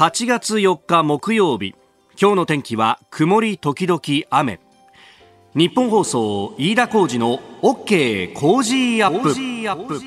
8月4日木曜日。今日の天気は曇り時々雨。日本放送飯田浩二の OK 工事アップ。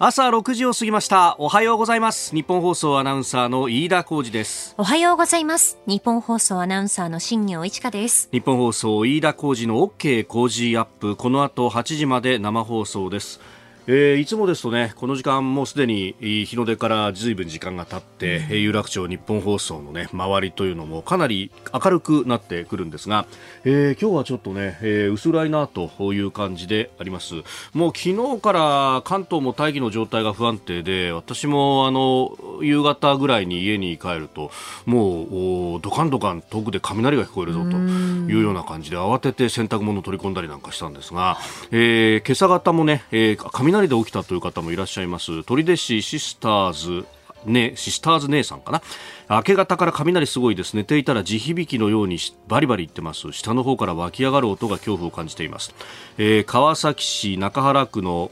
朝6時を過ぎました。おはようございます。日本放送アナウンサーの飯田浩二です。おはようございます。日本放送アナウンサーの新業一華です。日本放送飯田浩二の OK 工事アップ。この後8時まで生放送ですえー、いつもですとねこの時間もうすでに日の出からずいぶん時間が経って、うん、有楽町日本放送のね周りというのもかなり明るくなってくるんですが、えー、今日はちょっとね、えー、薄暗いなという感じであります。もう昨日から関東も大気の状態が不安定で私もあの夕方ぐらいに家に帰るともうドカンドカン遠くで雷が聞こえるぞというような感じで慌てて洗濯物を取り込んだりなんかしたんですが、えー、今朝方もね、えー、雷雷で起きたという方もいらっしゃいます。取手市シスターズね、シスターズ姉さんかな？明け方から雷すごいです寝ていたら地響きのようにバリバリ言ってます。下の方から湧き上がる音が恐怖を感じています、えー、川崎市中原区の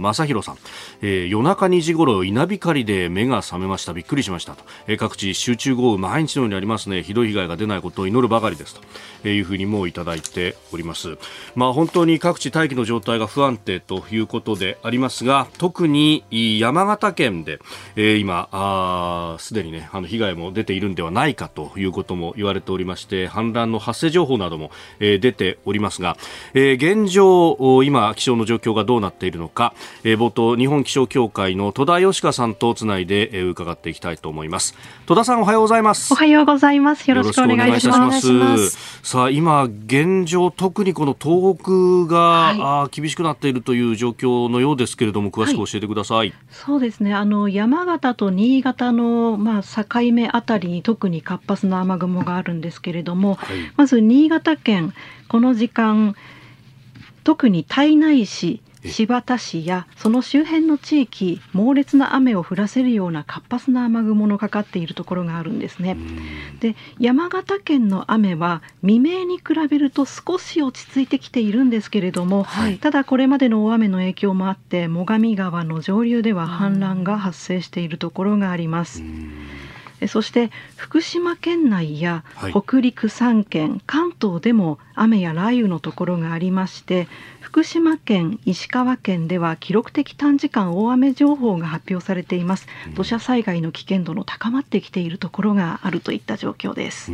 正弘さん、えー、夜中2時頃稲光で目が覚めました。びっくりしましたと、えー、各地集中豪雨毎日のようにありますね。ひどい被害が出ないことを祈るばかりですと。いうふうにもいただいております。まあ本当に各地大気の状態が不安定ということでありますが特に山形県で、えー、今すでにねあの被害も出ているんではないかということも言われておりまして氾濫の発生情報なども、えー、出ておりますが、えー、現状今気象の状況がどうなっているのか、えー、冒頭日本気象協会の戸田義香さんとつないで、えー、伺っていきたいと思います。戸田さんおはようございます。おはようございます。よろしくお願いします。さあ今現状特にこの東北が、はい、あ厳しくなっているという状況のようですけれども詳しく教えてください、はい、そうですね。あの山形と新潟のまあ境目あたりに特に活発な雨雲があるんですけれども、はい、まず新潟県この時間特に胎内市新発田市やその周辺の地域猛烈な雨を降らせるような活発な雨雲のかかっているところがあるんですね。で山形県の雨は未明に比べると少し落ち着いてきているんですけれども、はい、ただこれまでの大雨の影響もあって最上川の上流では氾濫が発生しているところがあります。そして福島県内や北陸3県、はい、関東でも雨や雷雨のところがありまして福島県石川県では記録的短時間大雨情報が発表されています。土砂災害の危険度の高まってきているところがあるといった状況です。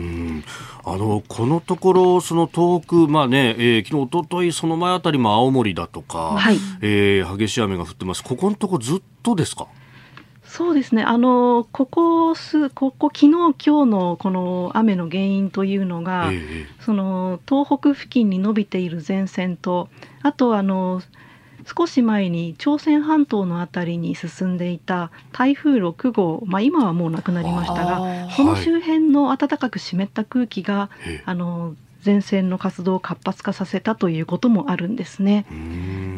あのこのところその東北まあね、えー、昨日一昨日その前あたりも青森だとか、はい、えー、激しい雨が降ってます。ここのところずっとですか？そうですね。あのここすここ昨日今日のこの雨の原因というのが、ええ、その東北付近に伸びている前線と、あとあの少し前に朝鮮半島の辺りに進んでいた台風6号、まあ、今はもうなくなりましたがその周辺の暖かく湿った空気が、あの前線の活動を活発化させたということもあるんですね。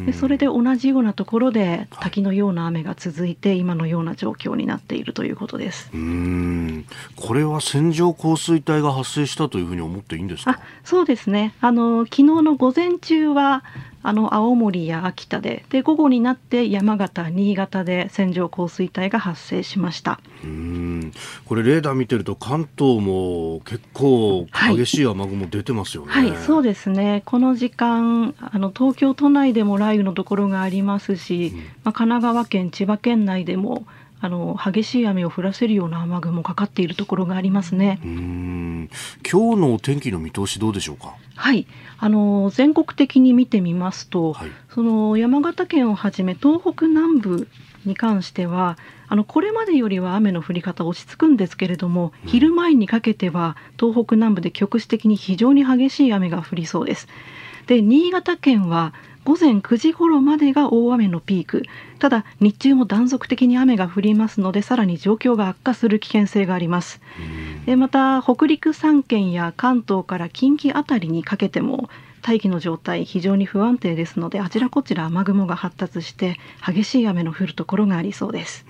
でそれで同じようなところで滝のような雨が続いて今のような状況になっているということです。うんこれは線状降水帯が発生したというふうに思っていいんですか？そうですね。あの昨日の午前中はあの青森や秋田でで午後になって山形、新潟で線状降水帯が発生しました。うん。これレーダー見てると関東も結構激しい雨雲出てますよね、はい、はい、そうですね。この時間あの東京都内でも雷雨のところがありますし、うん、まあ、神奈川県、千葉県内でもあの激しい雨を降らせるような雨雲かかっているところがありますね。うん。今日の天気の見通しどうでしょうか？はい、あの全国的に見てみますと、はい、その山形県をはじめ東北南部に関してはあのこれまでよりは雨の降り方落ち着くんですけれども、うん、昼前にかけては東北南部で局地的に非常に激しい雨が降りそうです。で新潟県は午前9時頃までが大雨のピーク。ただ日中も断続的に雨が降りますのでさらに状況が悪化する危険性があります。でまた北陸3県や関東から近畿辺りにかけても大気の状態非常に不安定ですのであちらこちら雨雲が発達して激しい雨の降るところがありそうです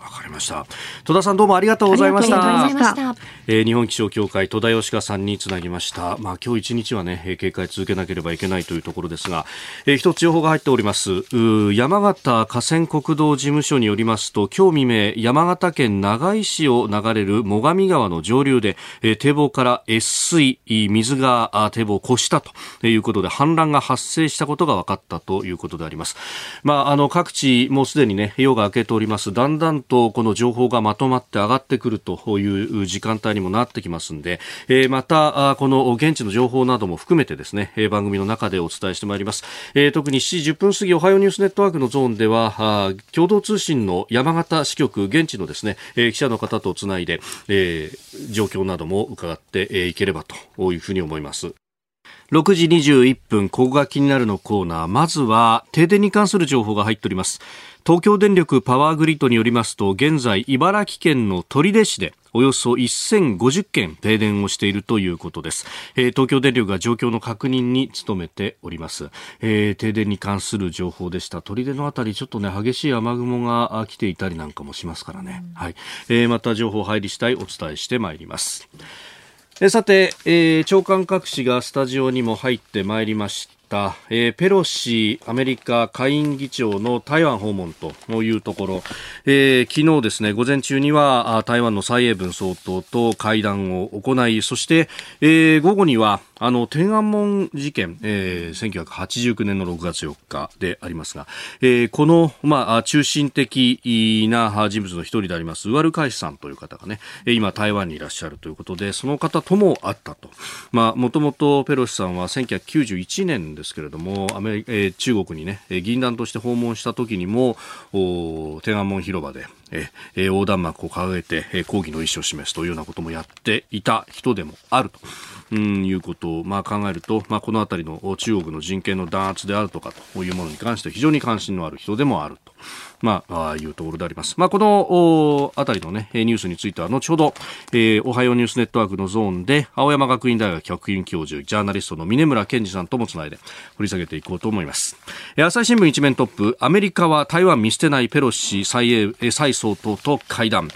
わかりました。戸田さんどうもありがとうございました。したえー、日本気象協会戸田義香さんにつなぎました。まあ今日一日はね、警戒続けなければいけないというところですが、えー、一つ情報が入っております。山形河川国道事務所によりますと、今日未明、山形県長井市を流れる最上川の上流で、えー、堤防から越水、水が堤防を越したということで、氾濫が発生したことが分かったということであります。まあ、あの各地もうすでにね、夜が明けております。だんだんとこの情報がまとまって上がってくるという時間帯にもなってきますんで、えー、またこの現地の情報なども含めてですね、番組の中でお伝えしてまいります、えー、特に7時10分過ぎおはようニュースネットワークのゾーンでは共同通信の山形支局現地のですね、記者の方とつないで、えー、状況なども伺っていければというふうに思います6時21分、ここが気になるのコーナー。まずは、停電に関する情報が入っております。東京電力パワーグリッドによりますと、現在、茨城県の取手市で、およそ1050件停電をしているということです、えー、東京電力が状況の確認に努めております、えー、停電に関する情報でした。取手のあたりちょっとね激しい雨雲が来ていたりなんかもしますからね、はい、えー、また情報入り次第お伝えしてまいります。えさて、えー、長官各紙がスタジオにも入ってまいりました、えー、ペロシアメリカ下院議長の台湾訪問というところ、えー、昨日ですね午前中には台湾の蔡英文総統と会談を行いそして、えー、午後にはあの、天安門事件、えー、1989年の6月4日でありますが、えー、この、まあ、中心的な人物の一人であります、ウアルカイシさんという方がね、今台湾にいらっしゃるということで、その方とも会ったと。まあ、もともとペロシさんは1991年ですけれども、アメリカ、えー、中国にね、議員団として訪問した時にも、天安門広場で、え、横断幕を掲げて、抗議の意思を示すというようなこともやっていた人でもあると。うん、いうことを、まあ、考えると、まあ、この辺りの中国の人権の弾圧であるとかというものに関して非常に関心のある人でもあると。まあ、あいうところであります。まあ、このあたりのね、ニュースについては後ほど、えー、おはようニュースネットワークのゾーンで、青山学院大学客員教授、ジャーナリストの峰村健二さんともつないで掘り下げていこうと思います。え、朝日新聞一面トップ、アメリカは台湾見捨てないペロシ蔡英、蔡総統と会談。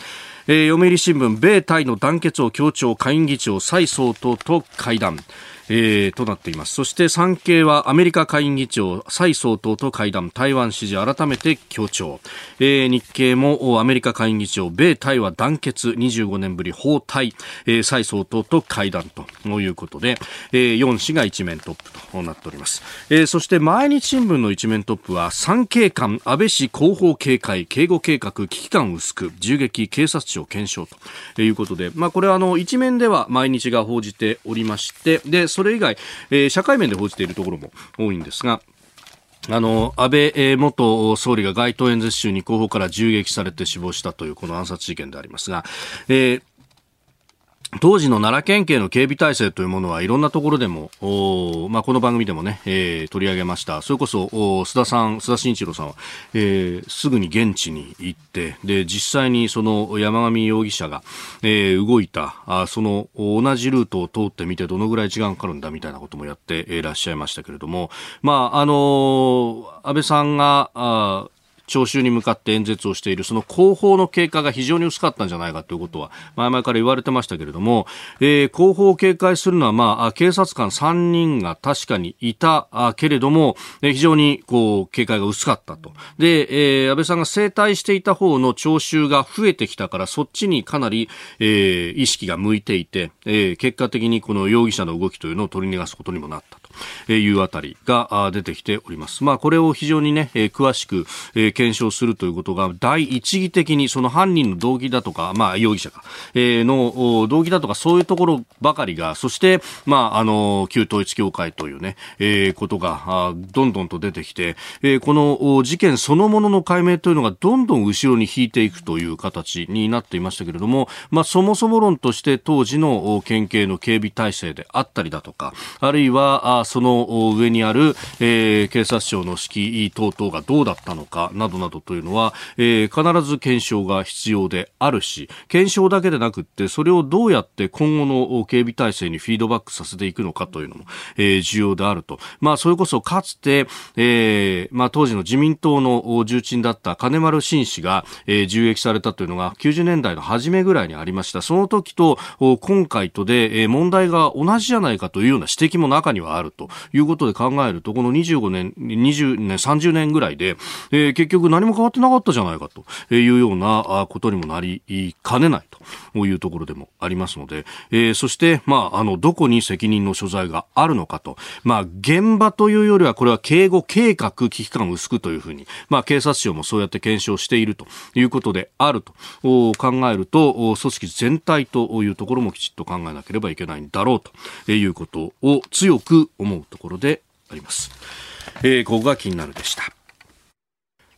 えー、読売新聞、米対の団結を強調、下院議長、蔡総統と会談。えー、となっています。そして産経はアメリカ下院議長蔡総統と会談、台湾支持改めて強調。えー、日経もアメリカ下院議長、米台は団結25年ぶり包帯、えー、蔡総統と会談ということで、えー、4氏が一面トップとなっております。えー、そして毎日新聞の一面トップは産経官安倍氏後方警戒、警護計画危機感薄く、銃撃警察庁検証ということで、まあこれはあの一面では毎日が報じておりまして、で、それ以外、えー、社会面で報じているところも多いんですが、あの、安倍元総理が街頭演説中に後方から銃撃されて死亡したというこの暗殺事件でありますが、えー当時の奈良県警の警備体制というものはいろんなところでも、まあ、この番組でもね、えー、取り上げました。それこそ、須田さん、須田慎一郎さんは、えー、すぐに現地に行って、で、実際にその山上容疑者が、えー、動いた、あその同じルートを通ってみてどのぐらい時間かかるんだみたいなこともやっていらっしゃいましたけれども、まあ、あの安倍さんが、あ聴衆に向かって演説をしているその後方の経過が非常に薄かったんじゃないかということは前々から言われてましたけれども、えー、後方を警戒するのは、まあ、警察官3人が確かにいたけれども、非常にこう警戒が薄かったと。で、えー、安倍さんが整体していた方の聴衆が増えてきたからそっちにかなり、えー、意識が向いていて、えー、結果的にこの容疑者の動きというのを取り逃がすことにもなった。いうあたりが出てきております。まあ、これを非常にね、詳しく検証するということが第一義的にその犯人の動機だとか、まあ、容疑者か、の動機だとかそういうところばかりが、そして、まあ、あの、旧統一教会というね、えー、ことがどんどんと出てきて、えー、この事件そのものの解明というのがどんどん後ろに引いていくという形になっていましたけれども、まあ、そもそも論として当時の県警の警備体制であったりだとか、あるいはその上にある、えー、警察庁の指揮等々がどうだったのかなどなどというのは、えー、必ず検証が必要であるし、検証だけでなくって、それをどうやって今後の警備体制にフィードバックさせていくのかというのも、えー、重要であると。まあ、それこそかつて、えー、まあ、当時の自民党の重鎮だった金丸信氏が、えー、銃撃されたというのが90年代の初めぐらいにありました。その時と今回とで、えー、問題が同じじゃないかというような指摘も中にはあるということで考えると、この25年、20年、30年ぐらいで、えー、結局何も変わってなかったじゃないかというようなことにもなりかねないというところでもありますので、えー、そして、まあ、あの、どこに責任の所在があるのかと、まあ、現場というよりは、これは警護計画危機感薄くというふうに、まあ、警察庁もそうやって検証しているということであると考えると、組織全体というところもきちっと考えなければいけないんだろうということを強く思うところであります。えー、ここが気になるでした。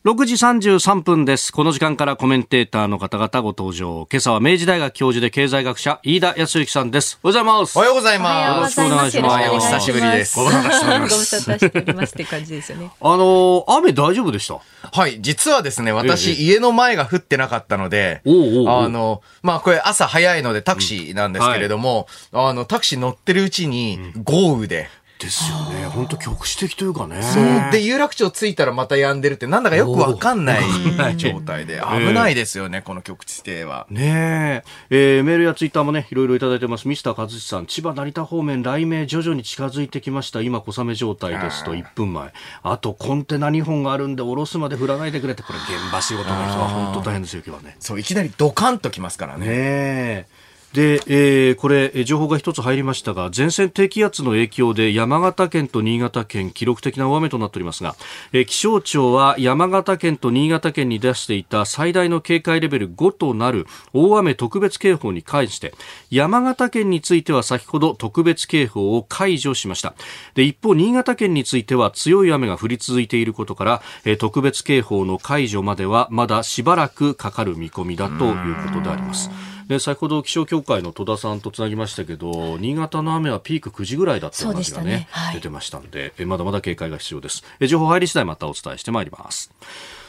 6時33分です。この時間からコメンテーターの方々ご登場。今朝は明治大学教授で経済学者、飯田康之さんです。おはようございます。おはようございます。よろしくお願いします。お久しぶりです。ご無沙汰しております。ご無沙汰しておりますって感じですよね。あの雨大丈夫でした？はい、実はですね、私、家の前が降ってなかったので、あの、まあ、これ朝早いのでタクシーなんですけれども、あの、タクシー乗ってるうちに豪雨で、ですよね。本当局地的というかね。そう。で、有楽町着いたらまた止んでるって、なんだかよくわかんない状態で、危ないですよね、この局地性は。ねえ。えー、メールやツイッターもね、いろいろいただいてます。ミスター和志さん、千葉成田方面、雷鳴徐々に近づいてきました。今、小雨状態ですと、1分前。あと、コンテナ2本があるんで、下ろすまで降らないでくれって、これ、現場仕事の人は本当大変ですよ、今日はね。そう、いきなりドカンときますからね。ねえ。で、えー、これ、情報が一つ入りましたが、前線低気圧の影響で山形県と新潟県、記録的な大雨となっておりますが、えー、気象庁は山形県と新潟県に出していた最大の警戒レベル5となる大雨特別警報に関して、山形県については先ほど特別警報を解除しました。で、一方、新潟県については強い雨が降り続いていることから、えー、特別警報の解除まではまだしばらくかかる見込みだということであります。で先ほど気象協会の戸田さんとつなぎましたけど新潟の雨はピーク9時ぐらいだった話がね、ね。はい、出てましたんでまだまだ警戒が必要です。情報入り次第またお伝えしてまいります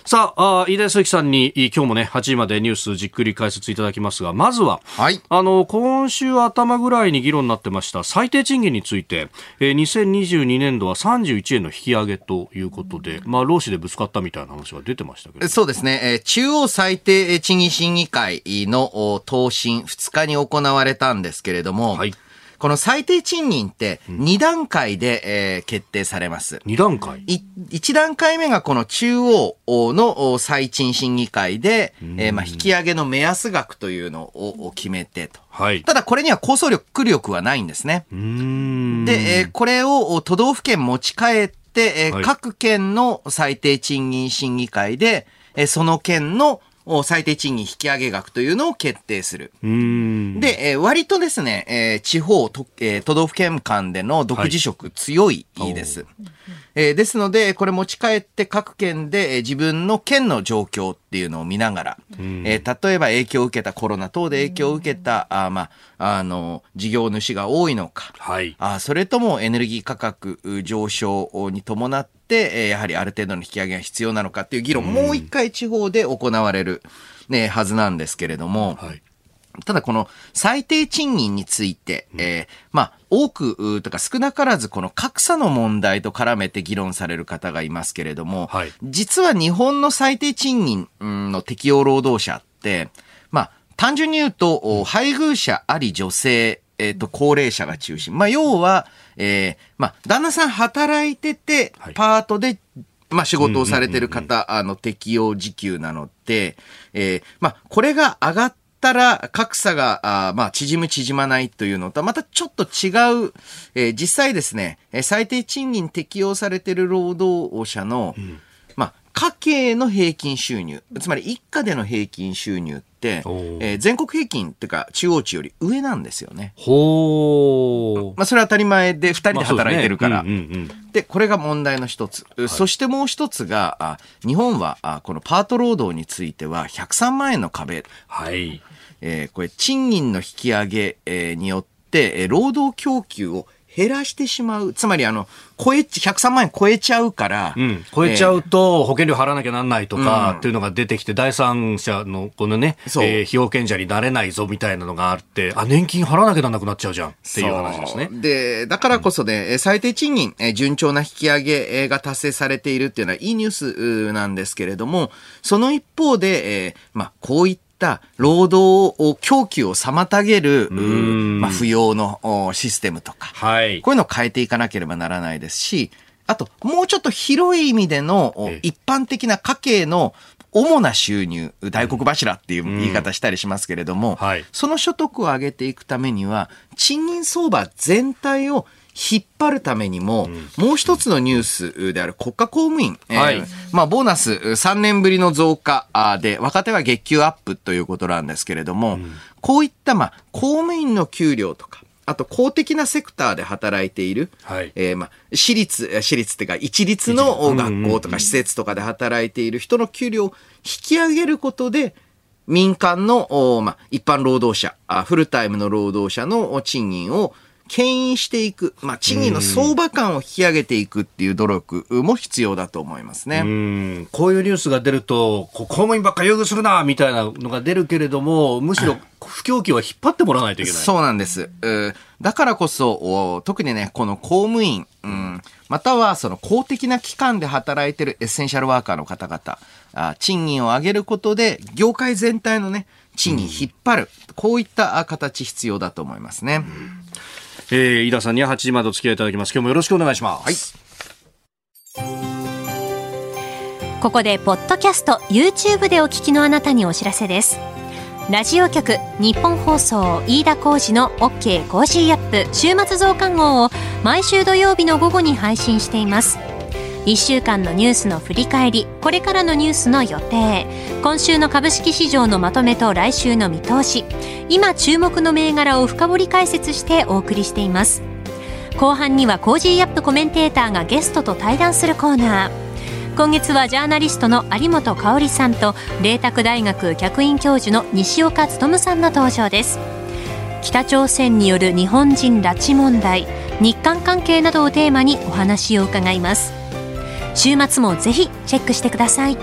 さあ、あ飯田康之さんに今日もね、8時までニュースじっくり解説いただきますが、まずは、はい、あの、今週頭ぐらいに議論になってました最低賃金について、えー、2022年度は31円の引き上げということで、まあ、労使でぶつかったみたいな話が出てましたけど。そうですね、えー、中央最低賃金審議会の答申2日に行われたんですけれども、はいこの最低賃金って2段階で、えー、決定されます。2段階 ?1 段階目がこの中央の最賃審議会で、えー、まあ引き上げの目安額というのを決めてと。はい、ただこれには構想力力はないんですね。で、えー、これを都道府県持ち帰って、えー、はい、各県の最低賃金審議会で、えー、その県の最低賃金引き上げ額というのを決定する。で、えー、割とですね、えー、地方と、えー、都道府県間での独自色強いです。はいえー、ですので、これ持ち帰って各県で、えー、自分の県の状況っていうのを見ながら、えー、例えば影響を受けたコロナ等で影響を受けた、あまあ、あの、事業主が多いのか、はい、あそれともエネルギー価格上昇に伴って、えー、やはりある程度の引き上げが必要なのかっていう議論、もう一回地方で行われる、ね、はずなんですけれども、はいただこの最低賃金について、えー、まあ、多くとか少なからずこの格差の問題と絡めて議論される方がいますけれども、はい、実は日本の最低賃金の適用労働者って、まあ、単純に言うと、配偶者あり女性、えっ、ー、と、高齢者が中心。まあ、要は、えー、まあ、旦那さん働いてて、パートで、まあ、仕事をされてる方、あの、適用時給なので、えー、まあ、これが上がったら格差が、あまあ、縮む縮まないというのとはまたちょっと違う、えー、実際ですね、最低賃金適用されている労働者の、うん、まあ、家計の平均収入、つまり一家での平均収入って、えー、全国平均っていうか中央値より上なんですよね。ほまあ、それは当たり前で二人で働いてるから。まあ、ねうんうんうん、で、これが問題の一つ。はい、そしてもう一つが、あ日本はあこのパート労働については103万円の壁。はい。えー、これ賃金の引き上げ、えー、によって、えー、労働供給を減らしてしまう。つまり、あの、超え、103万円超えちゃうから。うん、超えちゃうと、保険料払わなきゃなんないとか、っていうのが出てきて、第三者の、このね、えー、被保険者になれないぞみたいなのがあって、あ、年金払わなきゃなんなくなっちゃうじゃんっていう話ですね。で、だからこそね、うん、最低賃金、え順調な引き上げが達成されているっていうのは、いいニュースなんですけれども、その一方で、えー、まあ、こういったった労働を供給を妨げる、まあ、不要のシステムとか、はい、こういうのを変えていかなければならないですし、あと、もうちょっと広い意味での一般的な家計の主な収入、大黒柱っていう言い方したりしますけれども、うん。はい、その所得を上げていくためには、賃金相場全体を引っ張るためにも、うん、もう一つのニュースである国家公務員、はい、えー、まあ、ボーナス3年ぶりの増加で、若手は月給アップということなんですけれども、うん、こういった、まあ、公務員の給料とか、あと公的なセクターで働いている、はい、えー、まあ、私立、私立っていうか、一律の学校とか施設とかで働いている人の給料を引き上げることで、民間の、まあ、一般労働者、フルタイムの労働者の賃金を牽引していく、まあ、賃金の相場感を引き上げていくっていう努力も必要だと思いますね。うこういうニュースが出ると、公務員ばっか優遇するな、みたいなのが出るけれども、むしろ不況期は引っ張ってもらわないといけない。そうなんです。だからこそ、特にね、この公務員、うん、またはその公的な機関で働いてるエッセンシャルワーカーの方々、あ賃金を上げることで、業界全体のね、賃金引っ張る、うん、こういった形必要だと思いますね。うんえー、飯田さんには8時までお付き合いいただきます。今日もよろしくお願いします。はい。ここで、ポッドキャスト、YouTube でお聞きのあなたにお知らせです。ラジオ局、ニッポン放送、飯田浩司の OK Cozy up 週末増刊号を毎週土曜日の午後に配信しています。1週間のニュースの振り返りこれからのニュースの予定。今週の株式市場のまとめと来週の見通し。今注目の銘柄を深掘り解説してお送りしています。後半には Cozy up コメンテーターがゲストと対談するコーナー。今月はジャーナリストの有本香さんと麗澤大学客員教授の西岡力さんの登場です。北朝鮮による日本人拉致問題日韓関係などをテーマにお話を伺います。週末もぜひチェックしてください。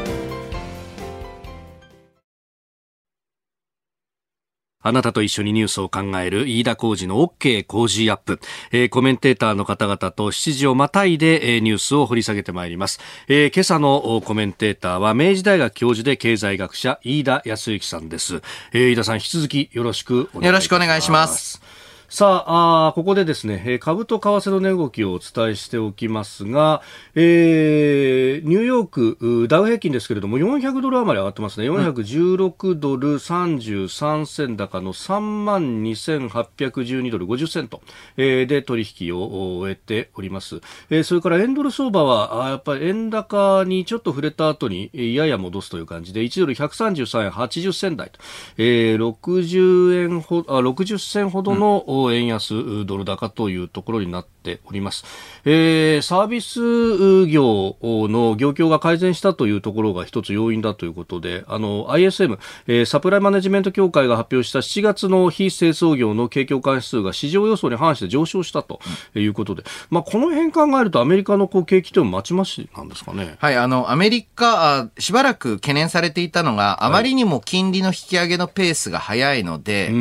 あなたと一緒にニュースを考える飯田浩二の OK 工事アップ、えー、コメンテーターの方々と7時をまたいで、えー、ニュースを掘り下げてまいります、えー、今朝のコメンテーターは明治大学教授で経済学者飯田康之さんです、えー、飯田さん引き続きよろしくお願いします。よろしくお願いしますさああ、ここでですね、株と為替の値動きをお伝えしておきますが、えー、ニューヨーク、ダウ平均ですけれども、400ドル余り上がってますね。416ドル33銭高の3万2812ドル50セント、えー、で取引を終えております。えー、それから円ドル相場は、あやっぱり円高にちょっと触れた後に、やや戻すという感じで、1ドル133円80銭台と、えー、60円ほ、あ、60銭ほどの、うん円安ドル高というところになっております。えー、サービス業の業況が改善したというところが一つ要因だということで、あの、ISM、えー、サプライマネジメント協会が発表した7月の非製造業の景況感指数が市場予想に反して上昇したということで、まあ、この辺考えるとアメリカのこう景気というのはまちまちなんですかね？はい、あの、アメリカ、しばらく懸念されていたのが、あまりにも金利の引き上げのペースが速いので、はい、オ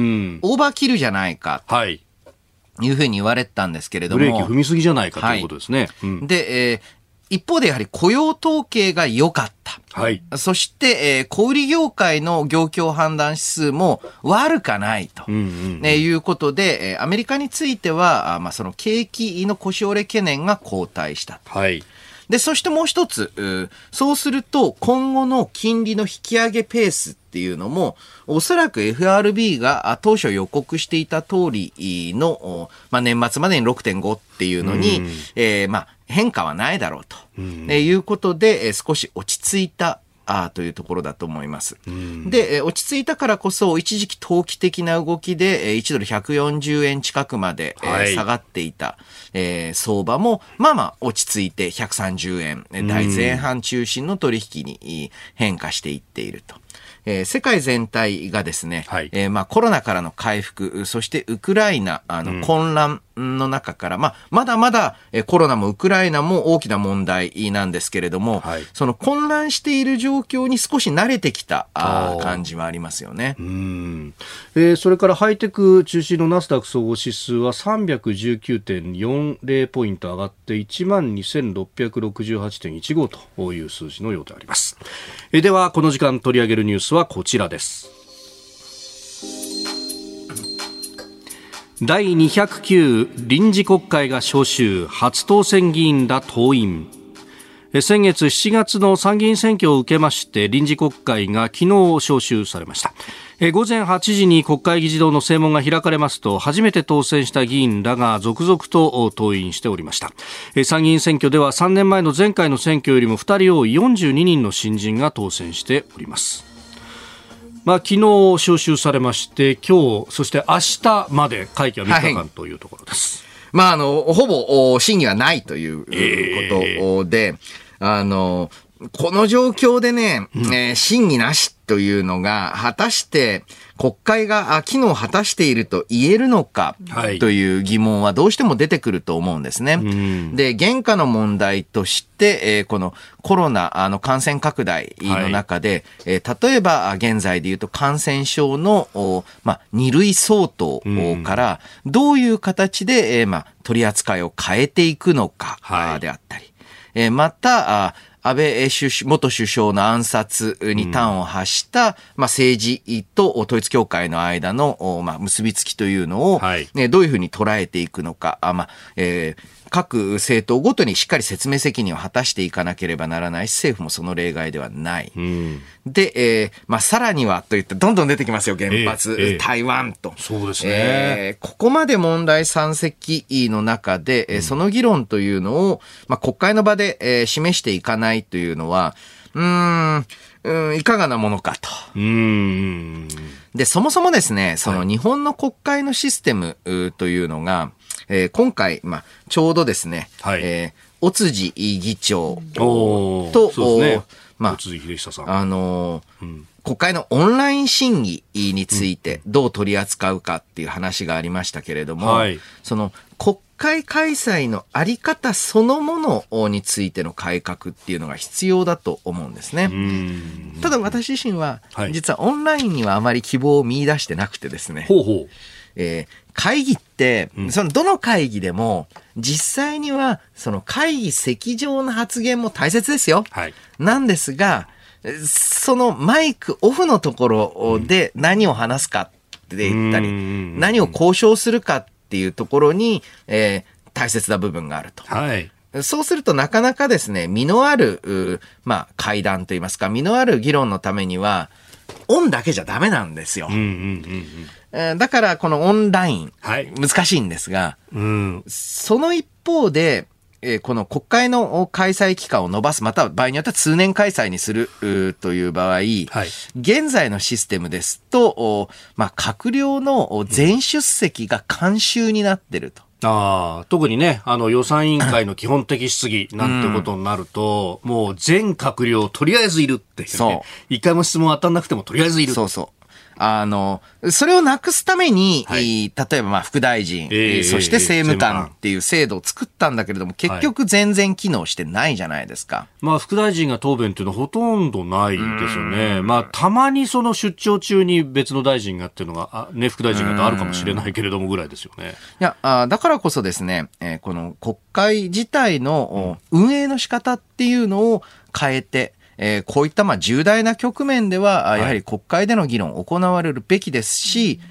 ーバーキルじゃないか。はい。いうふうに言われてたんですけれども。ブレーキ踏みすぎじゃないかということですね。はいうん、で、えー、一方でやはり雇用統計が良かった。はい。そして、えー、小売業界の業況判断指数も悪かないと、うんうんうん、いうことで、えー、アメリカについては、あまあ、その景気の腰折れ懸念が後退した。はい。で、そしてもう一つ、そうすると今後の金利の引き上げペースっていうのも、おそらく FRB が当初予告していた通りの、まあ、年末までに6.5っていうのに、うん、えー、まあ、変化はないだろうと、うん、いうことで、少し落ち着いたあというところだと思います。うん、で、落ち着いたからこそ、一時期投機的な動きで、1ドル140円近くまで、はい、下がっていた、えー、相場も、まあまあ落ち着いて130円、台前半中心の取引に変化していっていると。えー、世界全体がですね、はい、えー、まあコロナからの回復、そしてウクライナ、あの、混乱の中から、うん、まあ、まだまだ、えー、コロナもウクライナも大きな問題なんですけれども、はい、その混乱している状況に少し慣れてきたあ感じはありますよね。うん、えー、それからハイテク中心のナスダック総合指数は319.40ポイント上がって12,668.15という数字のようであります。えー、では、この時間取り上げるニュースはこちらです。第209臨時国会が召集初当選議員ら党員先月7月の参議院選挙を受けまして臨時国会が昨日召集されました。午前8時に国会議事堂の正門が開かれますと初めて当選した議員らが続々と登院しておりました。参議院選挙では3年前の前回の選挙よりも2人多い42人の新人が当選しております。まあ、昨日招集されまして、今日、そして明日まで会期は3日間というところです。はい、まあ、あの、ほぼ審議はないということで、えー、あの、この状況でね、うん、えー、審議なしというのが、果たして国会が機能を果たしていると言えるのかという疑問はどうしても出てくると思うんですね。で、原価の問題として、えー、このコロナの感染拡大の中で、はい、えー、例えば現在で言うと感染症の、まあ、二類相当からどういう形で、えー、まあ、取り扱いを変えていくのかであったり、また、安倍元首相の暗殺に端を発した、うん、まあ、政治と統一教会の間の、まあ、結びつきというのを、はい、ね、どういうふうに捉えていくのか、あまあえー、各政党ごとにしっかり説明責任を果たしていかなければならないし、政府もその例外ではない。うん、で、えー、まあ、さらにはといって、どんどん出てきますよ、原発、えーえー、台湾と。そうですね、えー。ここまで問題山積の中で、うん、その議論というのを、まあ、国会の場で、えー、示していかないというのは、うん、うん、いかがなものかと。うん。で、そもそもですね、その日本の国会のシステムというのが、えー、今回、まあ、ちょうどですね、はい、えー、尾辻議長と、ね、まあ、あのーうん、国会のオンライン審議についてどう取り扱うかっていう話がありましたけれども、はい、その国会開催のあり方そのものについての改革っていうのが必要だと思うんですね。ただ私自身は、実はオンラインにはあまり希望を見出してなくてですね。ほうほう。えー、会議って、そのどの会議でも、実際にはその会議席上の発言も大切ですよ。はい、なんですが、そのマイクオフのところで何を話すかって言ったり、何を交渉するかっていうところに、えー、大切な部分があると。はい。そうするとなかなかですね、身のある、まあ、会談といいますか、身のある議論のためには、オンだけじゃダメなんですよ。うんうんうんうん、だからこのオンライン、はい、難しいんですが、うん、その一方で、えー、この国会の開催期間を延ばす、または場合によっては通年開催にするという場合、はい、現在のシステムですと、まあ、閣僚の全出席が慣習になってると。あ特にね、あの予算委員会の基本的質疑 なんてことになると、うん、もう全閣僚とりあえずいるって、ね、そう。一回も質問当たんなくてもとりあえずいる。そうそう。あの、それをなくすために、はい、例えばまあ副大臣、えー、そして政務官っていう制度を作ったんだけれども、結局全然機能してないじゃないですか。まあ副大臣が答弁っていうのはほとんどないですよね。まあたまにその出張中に別の大臣がっていうのが、あね、副大臣があるかもしれないけれどもぐらいですよね。いや、あだからこそですね、えー、この国会自体の運営の仕方っていうのを変えて、えー、こういったまあ重大な局面では、やはり国会での議論行われるべきですし、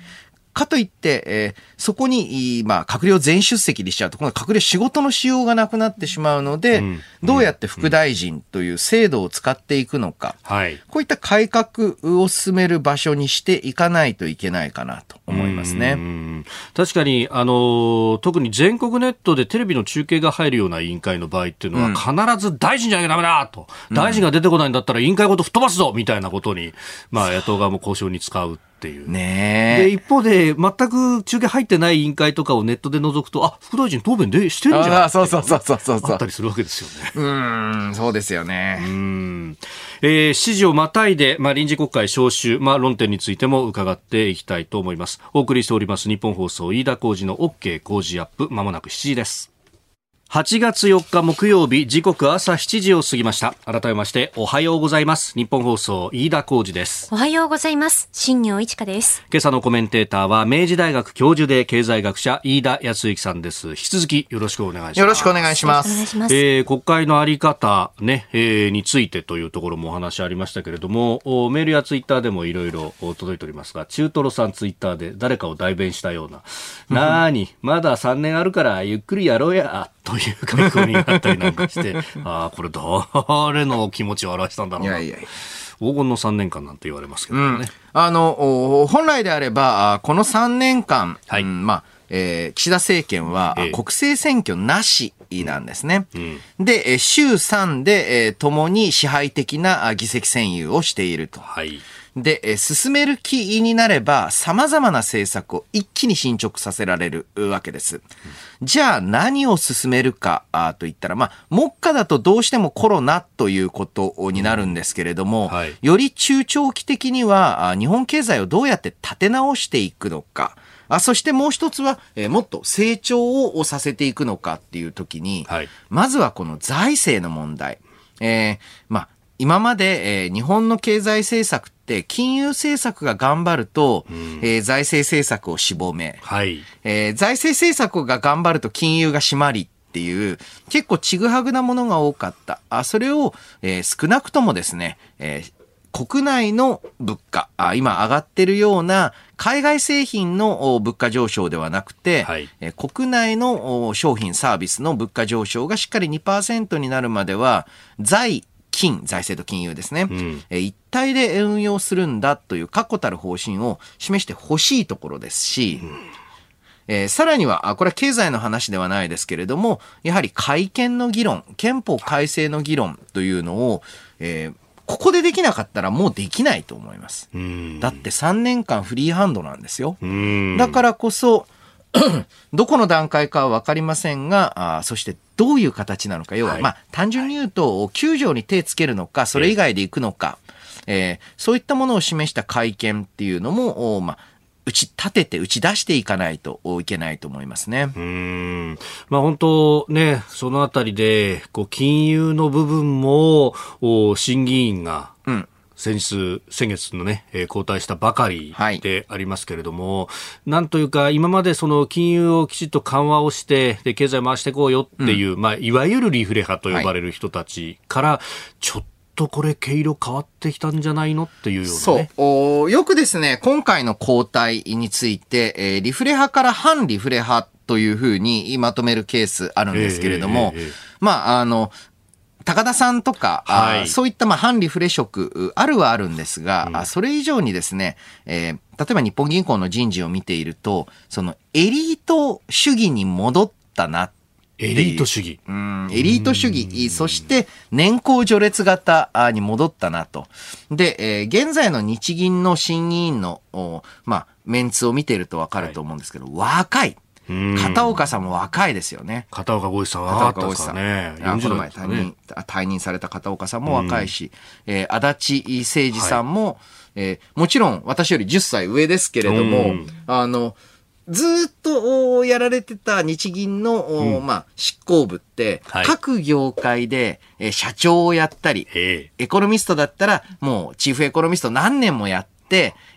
かといって、えー、そこに、まあ、閣僚全出席にしちゃうと、今度閣僚仕事のしようがなくなってしまうので、うん、どうやって副大臣という制度を使っていくのか、うん、こういった改革を進める場所にしていかないといけないかなと思いますね。確かに、あの、特に全国ネットでテレビの中継が入るような委員会の場合っていうのは、必ず大臣じゃなきゃダメだと、大臣が出てこないんだったら委員会ごと吹っ飛ばすぞみたいなことに、まあ、野党側も交渉に使う。っっていう。ねで、一方で、全く中継入ってない委員会とかをネットで覗くと、あ、副大臣答弁でしてるじゃん。そうそうそうそうそうあったりするわけですよね。うん、そうですよね。うん。えー、指示をまたいで、まあ、臨時国会召集、まあ、論点についても伺っていきたいと思います。お送りしております、日本放送、飯田浩二の OK 工事アップ、まもなく7時です。8月4日木曜日時刻朝7時を過ぎました。改めましておはようございます。日本放送飯田浩二です。おはようございます。新業一華です。今朝のコメンテーターは明治大学教授で経済学者飯田康之さんです。引き続きよろしくお願いします。よろしくお願いします。えー、国会のあり方ね、えー、についてというところもお話ありましたけれどもメールやツイッターでもいろいろ届いておりますが中トロさんツイッターで誰かを代弁したような、うん、なーにまだ3年あるからゆっくりやろうやという書き込みがあったりなんかして、ああ、これ誰の気持ちを表したんだろうな。いやいや黄金の3年間なんて言われますけどね。うん、あの、本来であれば、この3年間、はい、うん、まあ、えー、岸田政権は、ええ、国政選挙なしなんですね。うん、で、週3で、えー、共に支配的な議席占有をしていると。はいで、進める気になれば、様々な政策を一気に進捗させられるわけです。じゃあ何を進めるかといったら、まあ、目下だとどうしてもコロナということになるんですけれども、はい、より中長期的には、日本経済をどうやって立て直していくのか、あそしてもう一つは、えー、もっと成長をさせていくのかっていう時に、はい、まずはこの財政の問題。えー、まあ、今まで、えー、日本の経済政策って金融政策が頑張ると、うん、えー、財政政策をしぼめ、はい。えー、財政政策が頑張ると金融が締まりっていう結構ちぐはぐなものが多かった。あそれを、えー、少なくともですね、えー国内の物価、あ今上がってるような海外製品の物価上昇ではなくて、はい、国内の商品サービスの物価上昇がしっかり2%になるまでは、財金、財政と金融ですね、うん、一体で運用するんだという確固たる方針を示してほしいところですし、うん。えー、さらには、これは経済の話ではないですけれども、やはり改憲の議論、憲法改正の議論というのを、えー、ここでできなかったらもうできないと思います。だって3年間フリーハンドなんですよ。だからこそ、どこの段階かは分かりませんが、あそしてどういう形なのか、要は、はい、まあ、単純に言うと、救助に手つけるのか、それ以外で行くのか、えー、そういったものを示した会見っていうのも、まあ、打ち立てて打ち出していかないといけないと思いますね。うん。まあ本当ね、そのあたりで、こう、金融の部分も、審議員が、うん。先日、先月のね、えー、交代したばかりでありますけれども、はい、なんというか、今までその金融をきちっと緩和をして、で、経済回していこうよっていう、うん、まあ、いわゆるリフレ派と呼ばれる人たちから、ちょっとこれ毛色変わってきたんじゃないのっていうような、ね、そう。よくですね、今回の交代について、えー、リフレ派から反リフレ派というふうにまとめるケースあるんですけれども、えーえーえー、まあ、あの、高田さんとか、はい、そういったまあ反リフレ色、あるはあるんですが、うん、それ以上にですね、えー、例えば日本銀行の人事を見ていると、そのエリート主義に戻ったなエリート主義。うん、エリート主義。そして、年功序列型に戻ったなと。で、えー、現在の日銀の審議員の、まあ、メンツを見ているとわかると思うんですけど、はい、若い。片岡さんも若いですよね。片岡剛一さんは若かったですかね。この前退任、退任された片岡さんも若いし、えー、足立誠二さんも、はい、えー、もちろん私より10歳上ですけれども、あの、ずっとやられてた日銀の、うん、まあ、執行部って、はい、各業界で、えー、社長をやったり、エコノミストだったらもうチーフエコノミスト何年もやっ、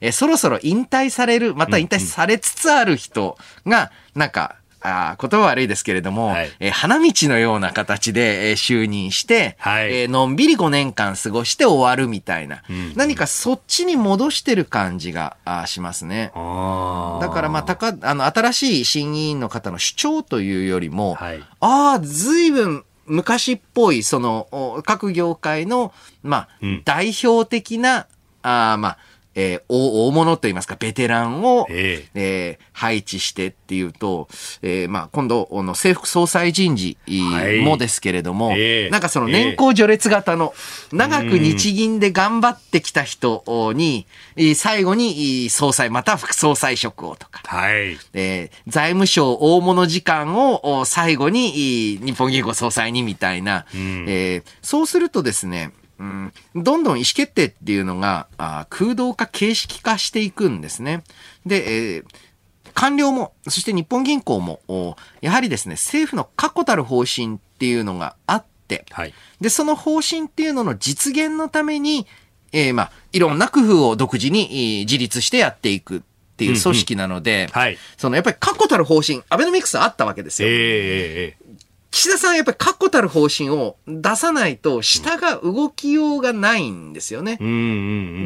えそろそろ引退される、また引退されつつある人が、なんか、あ言葉悪いですけれども、はい、えー、花道のような形で、えー、就任して、はい、えー、のんびり5年間過ごして終わるみたいな、うん、何かそっちに戻してる感じがあしますね。だからまあ、たか、あの、新しい審議員の方の主張というよりも、はい、ああ、随分昔っぽい、その、各業界の、まあ、うん、代表的な、あまあ、えー、大物といいますか、ベテランを、えー、えー、配置してっていうと、えー、まあ、今度、の政府総裁人事もですけれども、はいえ。ー、なんかその年功序列型の、長く日銀で頑張ってきた人に、最後に総裁また副総裁職をとか、はい、えー、財務省大物時間を最後に日本銀行総裁にみたいな、うん、えー、そうするとですね、うん、どんどん意思決定っていうのがあ空洞化、形式化していくんですね。で、えー、官僚も、そして日本銀行も、やはりですね、政府の確固たる方針っていうのがあって、はい、で、その方針っていうのの実現のために、えー、まあ、いろんな工夫を独自に自立してやっていく。っていう組織なので、うんうんはい、そのやっぱり確固たる方針、アベノミクスあったわけですよ。えー、岸田さんはやっぱり確固たる方針を出さないと、下が動きようがないんですよね。うんうんう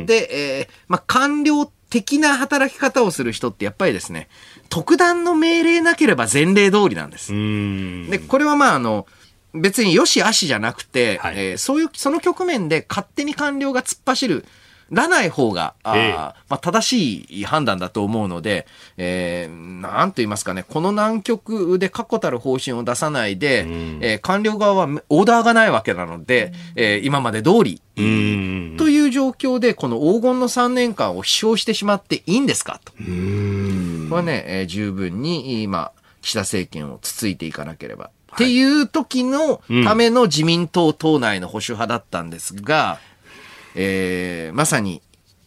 ん、で、えー、まあ、官僚的な働き方をする人ってやっぱりですね、特段の命令なければ前例通りなんです。で、これはまあ、あの、別によし悪しじゃなくて、はい、えー、そういう、その局面で勝手に官僚が突っ走るらない方が、あええ、まあ、正しい判断だと思うので、えー、なんと言いますかね、この難局で確固たる方針を出さないで、うん、えー、官僚側はオーダーがないわけなので、うん、えー、今まで通り、という状況で、この黄金の3年間を飛翔してしまっていいんですか？と。これはね、えー、十分に、今、岸田政権をつついていかなければ。っていう時のための自民党党内の保守派だったんですが、えー、まさに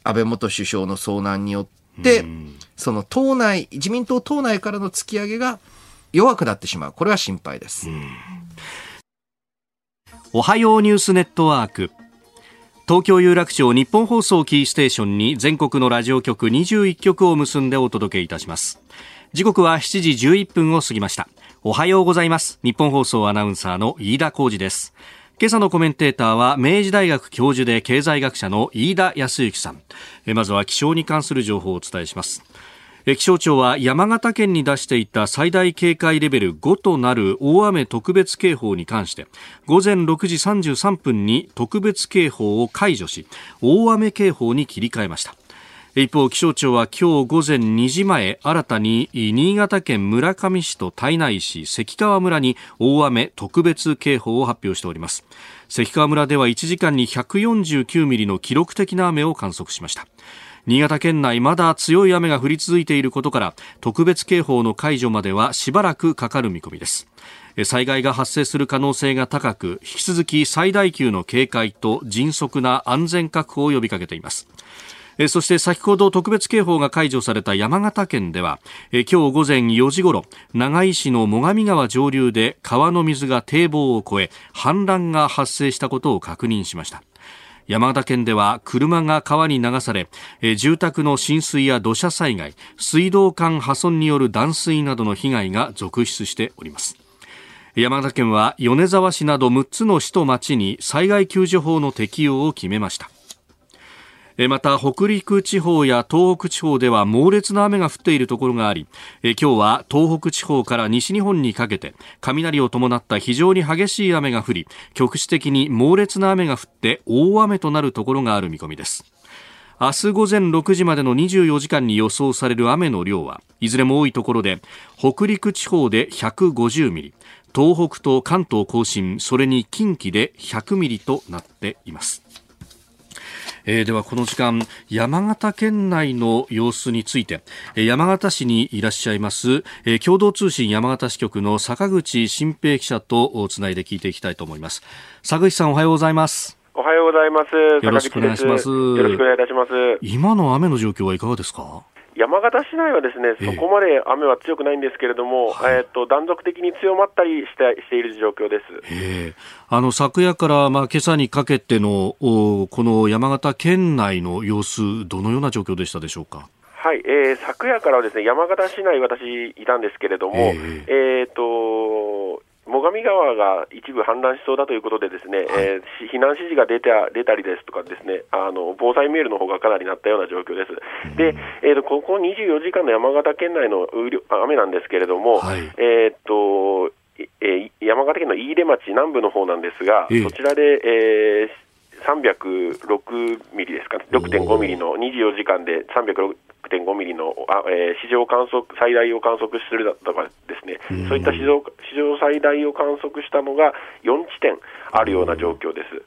安倍元首相の遭難によって、その党内、自民党党内からの突き上げが弱くなってしまう。これは心配です。おはようニュースネットワーク。東京有楽町日本放送キーステーションに全国のラジオ局21局を結んでお届けいたします。時刻は7時11分を過ぎました。おはようございます。日本放送アナウンサーの飯田浩二です。今朝のコメンテーターは明治大学教授で経済学者の飯田康之さん。まずは気象に関する情報をお伝えします。気象庁は山形県に出していた最大警戒レベル5となる大雨特別警報に関して午前6時33分に特別警報を解除し大雨警報に切り替えました。一方気象庁は今日午前2時前新たに新潟県村上市と胎内市関川村に大雨特別警報を発表しております。関川村では1時間に149ミリの記録的な雨を観測しました。新潟県内まだ強い雨が降り続いていることから特別警報の解除まではしばらくかかる見込みです。災害が発生する可能性が高く引き続き最大級の警戒と迅速な安全確保を呼びかけています。えそして先ほど特別警報が解除された山形県ではえ今日午前4時ごろ長井市の最上川上流で川の水が堤防を越え氾濫が発生したことを確認しました。山形県では車が川に流されえ住宅の浸水や土砂災害水道管破損による断水などの被害が続出しております。山形県は米沢市など6つの市と町に災害救助法の適用を決めました。また北陸地方や東北地方では猛烈な雨が降っているところがあり今日は東北地方から西日本にかけて雷を伴った非常に激しい雨が降り局地的に猛烈な雨が降って大雨となるところがある見込みです。明日午前6時までの24時間に予想される雨の量はいずれも多いところで北陸地方で150ミリ東北と関東甲信それに近畿で100ミリとなっています。えー、ではこの時間山形県内の様子について山形市にいらっしゃいます、えー、共同通信山形支局の坂口新平記者とつないで聞いていきたいと思います。坂口さんおはようございます。おはようございます。よろしくお願いします。よろしくお願いいたします。今の雨の状況はいかがですか？山形市内はですね、そこまで雨は強くないんですけれども、えー、えーと断続的に強まったりしてしている状況です。あの昨夜からまあ今朝にかけてのこの山形県内の様子、どのような状況でしたでしょうか？はい、えー、昨夜からはですね山形市内、私いたんですけれども、えー、えーと最上川が一部氾濫しそうだということで、ですね、はい、えー、避難指示が出た出たりですとか、ですねあの防災メールの方がかなりなったような状況です。で、えーと、ここ24時間の山形県内の雨なんですけれども、はい、えーとえー、山形県の飯豊町南部の方なんですが、えー、そちらで、えー306ミリですか、6.5ミリの24時間で306.5ミリのあ、えー、史上観測最大を観測するだとかですね、そういった史上史上最大を観測したのが4地点あるような状況です。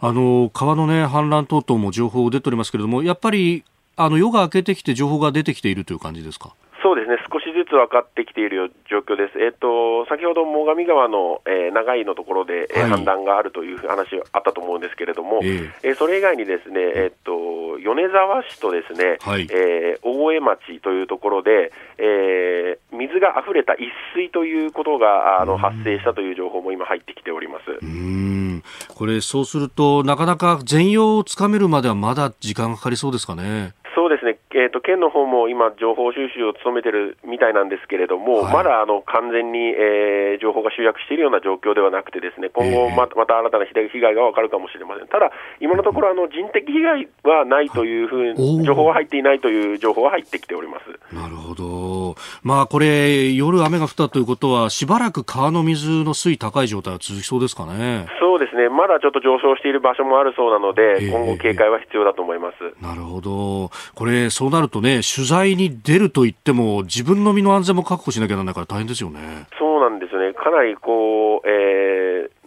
あの川の、ね、氾濫等々も情報出ておりますけれども、やっぱりあの夜が明けてきて、情報が出てきているという感じですか？そうですね、少しずつ分かってきている状況です。えっ、ー、と、先ほど最上川の、えー、長井のところで、えー、氾濫があるという話があったと思うんですけれども、えー、えー、それ以外にですね、えっ、と、米沢市とですね、はい、え大江町というところで、え水が溢れた一水ということがあの発生したという情報も今入ってきております。うん。これ、そうすると、なかなか全容をつかめるまではまだ時間がかかりそうですかね？そうですね、えーと、県の方も今、情報収集を務めてるみたいなんですけれども、はい、まだあの完全に、えー、情報が集約しているような状況ではなくて、ですね今後ま、また新たな被害が分かるかもしれません、ただ、今のところあの、人的被害はないというふうに、情報は入っていないという情報は入ってきております。なるほど、まあ、これ、夜雨が降ったということは、しばらく川の水の水位高い状態は続きそうですかね。そうですね、まだちょっと上昇している場所もあるそうなので、今後、警戒は必要だと思います。なるほど。これ、そうなるとね、取材に出ると言っても、自分の身の安全も確保しなきゃならないから大変ですよね。そうなんですね。かなりこう、えー、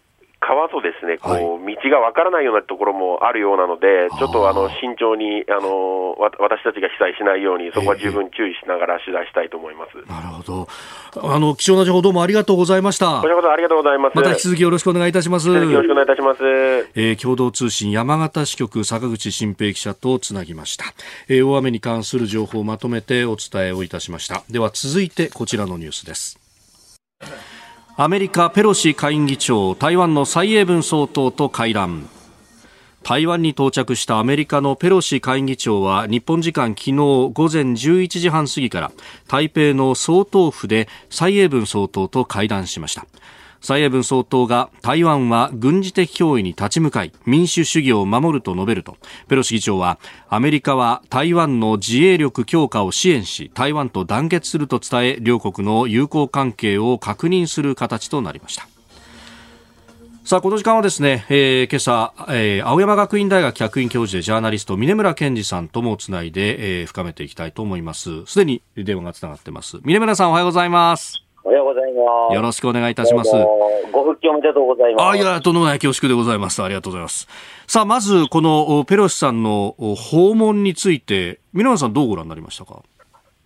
川とですね、こう、はい、道がわからないようなところもあるようなので、ちょっとあの慎重にあの私たちが被災しないように、そこは十分注意しながら取材したいと思います。なるほど。あの貴重な情報どうもありがとうございました。こちらこそありがとうございます。また引き続きよろしくお願いいたします。よろしくお願いいたします。えー、共同通信山形支局坂口新平記者とつなぎました。えー、大雨に関する情報をまとめてお伝えをいたしました。では続いてこちらのニュースです。アメリカペロシ下院議長台湾の蔡英文総統と会談。台湾に到着したアメリカのペロシ下院議長は日本時間昨日午前11時半過ぎから台北の総統府で蔡英文総統と会談しました。蔡英文総統が台湾は軍事的脅威に立ち向かい民主主義を守ると述べるとペロシ議長はアメリカは台湾の自衛力強化を支援し台湾と団結すると伝え両国の友好関係を確認する形となりましたさあ、この時間はですね、えー、今朝、えー、青山学院大学客員教授でジャーナリスト、峰村健二さんともつないで、えー、深めていきたいと思います。すでに電話がつながってます。峰村さん、おはようございます。おはようございます。よろしくお願いいたします。ご復帰おめでとうございます。あ、いや、とんでもない恐縮でございます。ありがとうございます。さあ、まず、このペロシさんの訪問について、皆さんどうご覧になりましたか？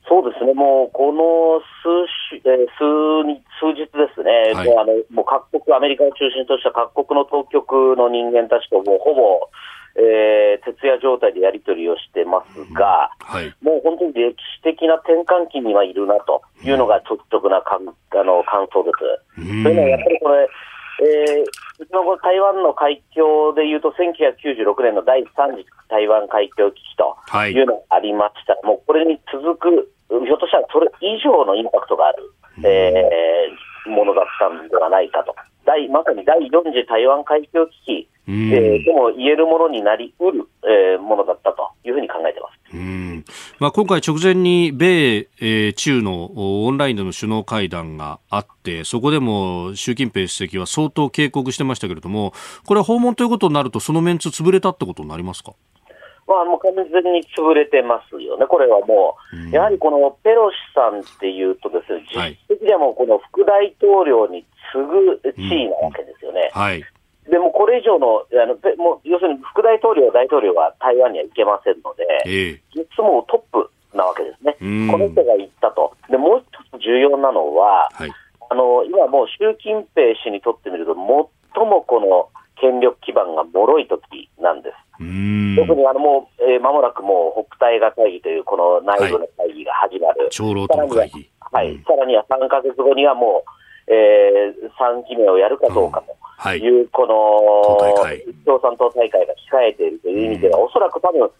そうですね、もうこの数,、えー、数日数日ですね、はい、もうあのもう各国、アメリカを中心とした各国の当局の人間たちともうほぼ、えー、徹夜状態でやり取りをしてますが、うんはい、もう本当に歴史的な転換期にはいるなというのが率直なかんあの感想です。うん、というのはやっぱりこれ、えー、うちの台湾の海峡でいうと、1996年の第3次台湾海峡危機とい。うのがありました、はい、もうこれに続く、ひょっとしたらそれ以上のインパクトがある、えー、ものだったんではないかと。第まさに第4次台湾海峡危機、えー、でも言えるものになりうる、えー、ものだったというふうに考えてます。うんまあ、今回直前に米、えー、中のオンラインでの首脳会談があって、そこでも習近平主席は相当警告してましたけれども、これは訪問ということになると、そのメンツ潰れたってことになりますか？まあ、もう完全に潰れてますよね、これはもう、やはりこのペロシさんっていうとですね、実質でもこの副大統領に次ぐ地位なわけですよね。はい。でもこれ以上の、あのもう要するに副大統領、大統領は台湾には行けませんので、えー、実もトップなわけです。ね、この人が言ったと、でもう一つ重要なのは、はい、あの今もう習近平氏にとってみると、最もこの権力基盤が脆い時なんです。特にあのもう、えー、間もなくもう北戴河会議というこの内部の会議が始まる。はい、長老党会議。はい、さらには3か月後にはもう、えー、3期目をやるかどうかという、うんはい、この共産党大会が控えているという意味では、おそらく多分